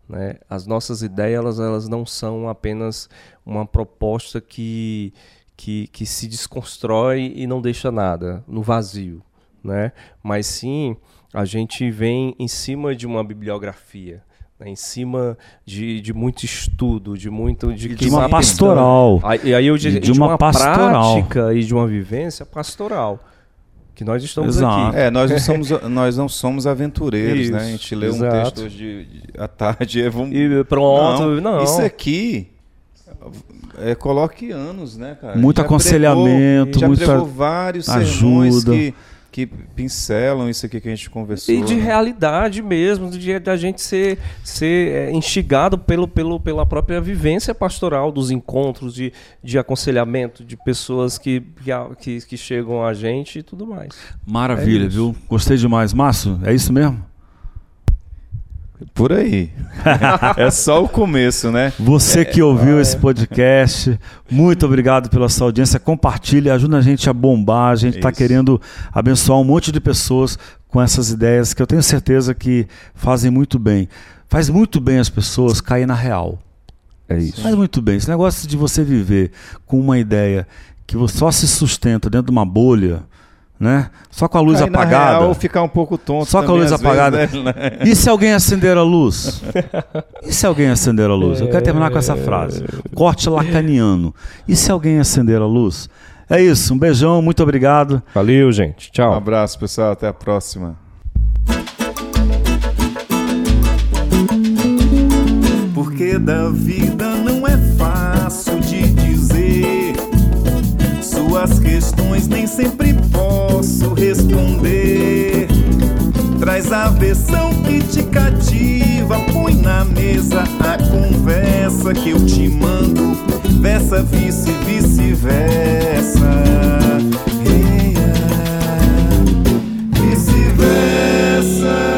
Né? As nossas ideias, elas, elas não são apenas uma proposta que, que, que se desconstrói e não deixa nada no vazio, né? mas sim a gente vem em cima de uma bibliografia, né? em cima de, de muito estudo, de muito de,
de uma pastoral.
Aí, e aí eu diria,
de
de
uma
uma,
pastoral.
prática e de uma vivência pastoral que nós estamos
Exato.
aqui.
É, nós não [LAUGHS] somos, nós não somos aventureiros, né? A
Isso,
gente lê um
exato.
texto hoje de, de- à tarde e vamos...
E pronto, não.
Isso aqui é, coloque anos, né, cara?
Muito
Já
aconselhamento,
pregou, já pregou vários
ajuda.
sermões que, que pincelam isso aqui que a gente conversou.
E de
né?
realidade mesmo, de da gente ser, ser é, instigado pelo, pelo, pela própria vivência pastoral dos encontros, de, de aconselhamento, de pessoas que, que, a- que, chegam a gente e tudo mais.
Maravilha,
É
viu? Gostei demais. Márcio, é isso mesmo?
Por aí. [LAUGHS] é só o começo, né?
Você que ouviu esse podcast, muito obrigado pela sua audiência. Compartilhe, ajuda a gente a bombar. A gente está querendo abençoar um monte de pessoas com essas ideias que eu tenho certeza que fazem muito bem. Faz muito bem as pessoas cair na real.
É isso.
Faz muito bem. Esse negócio de você viver com uma ideia que só se sustenta dentro de uma bolha, né? Só com a luz
Aí,
apagada.
real, ficar um pouco tonto.
Só com a
também,
luz apagada.
vezes, né?
E se alguém acender a luz? [LAUGHS] E se alguém acender a luz? Eu quero terminar com essa frase. Corte lacaniano. E se alguém acender a luz? É isso. Um beijão, muito obrigado.
Valeu, gente.
Um
Tchau.
abraço, pessoal. Até a próxima.
Porque da vida suas questões nem sempre posso responder. Traz a versão que te cativa, põe na mesa a conversa que eu te mando, versa vice vice-versa. Yeah. Vice-versa.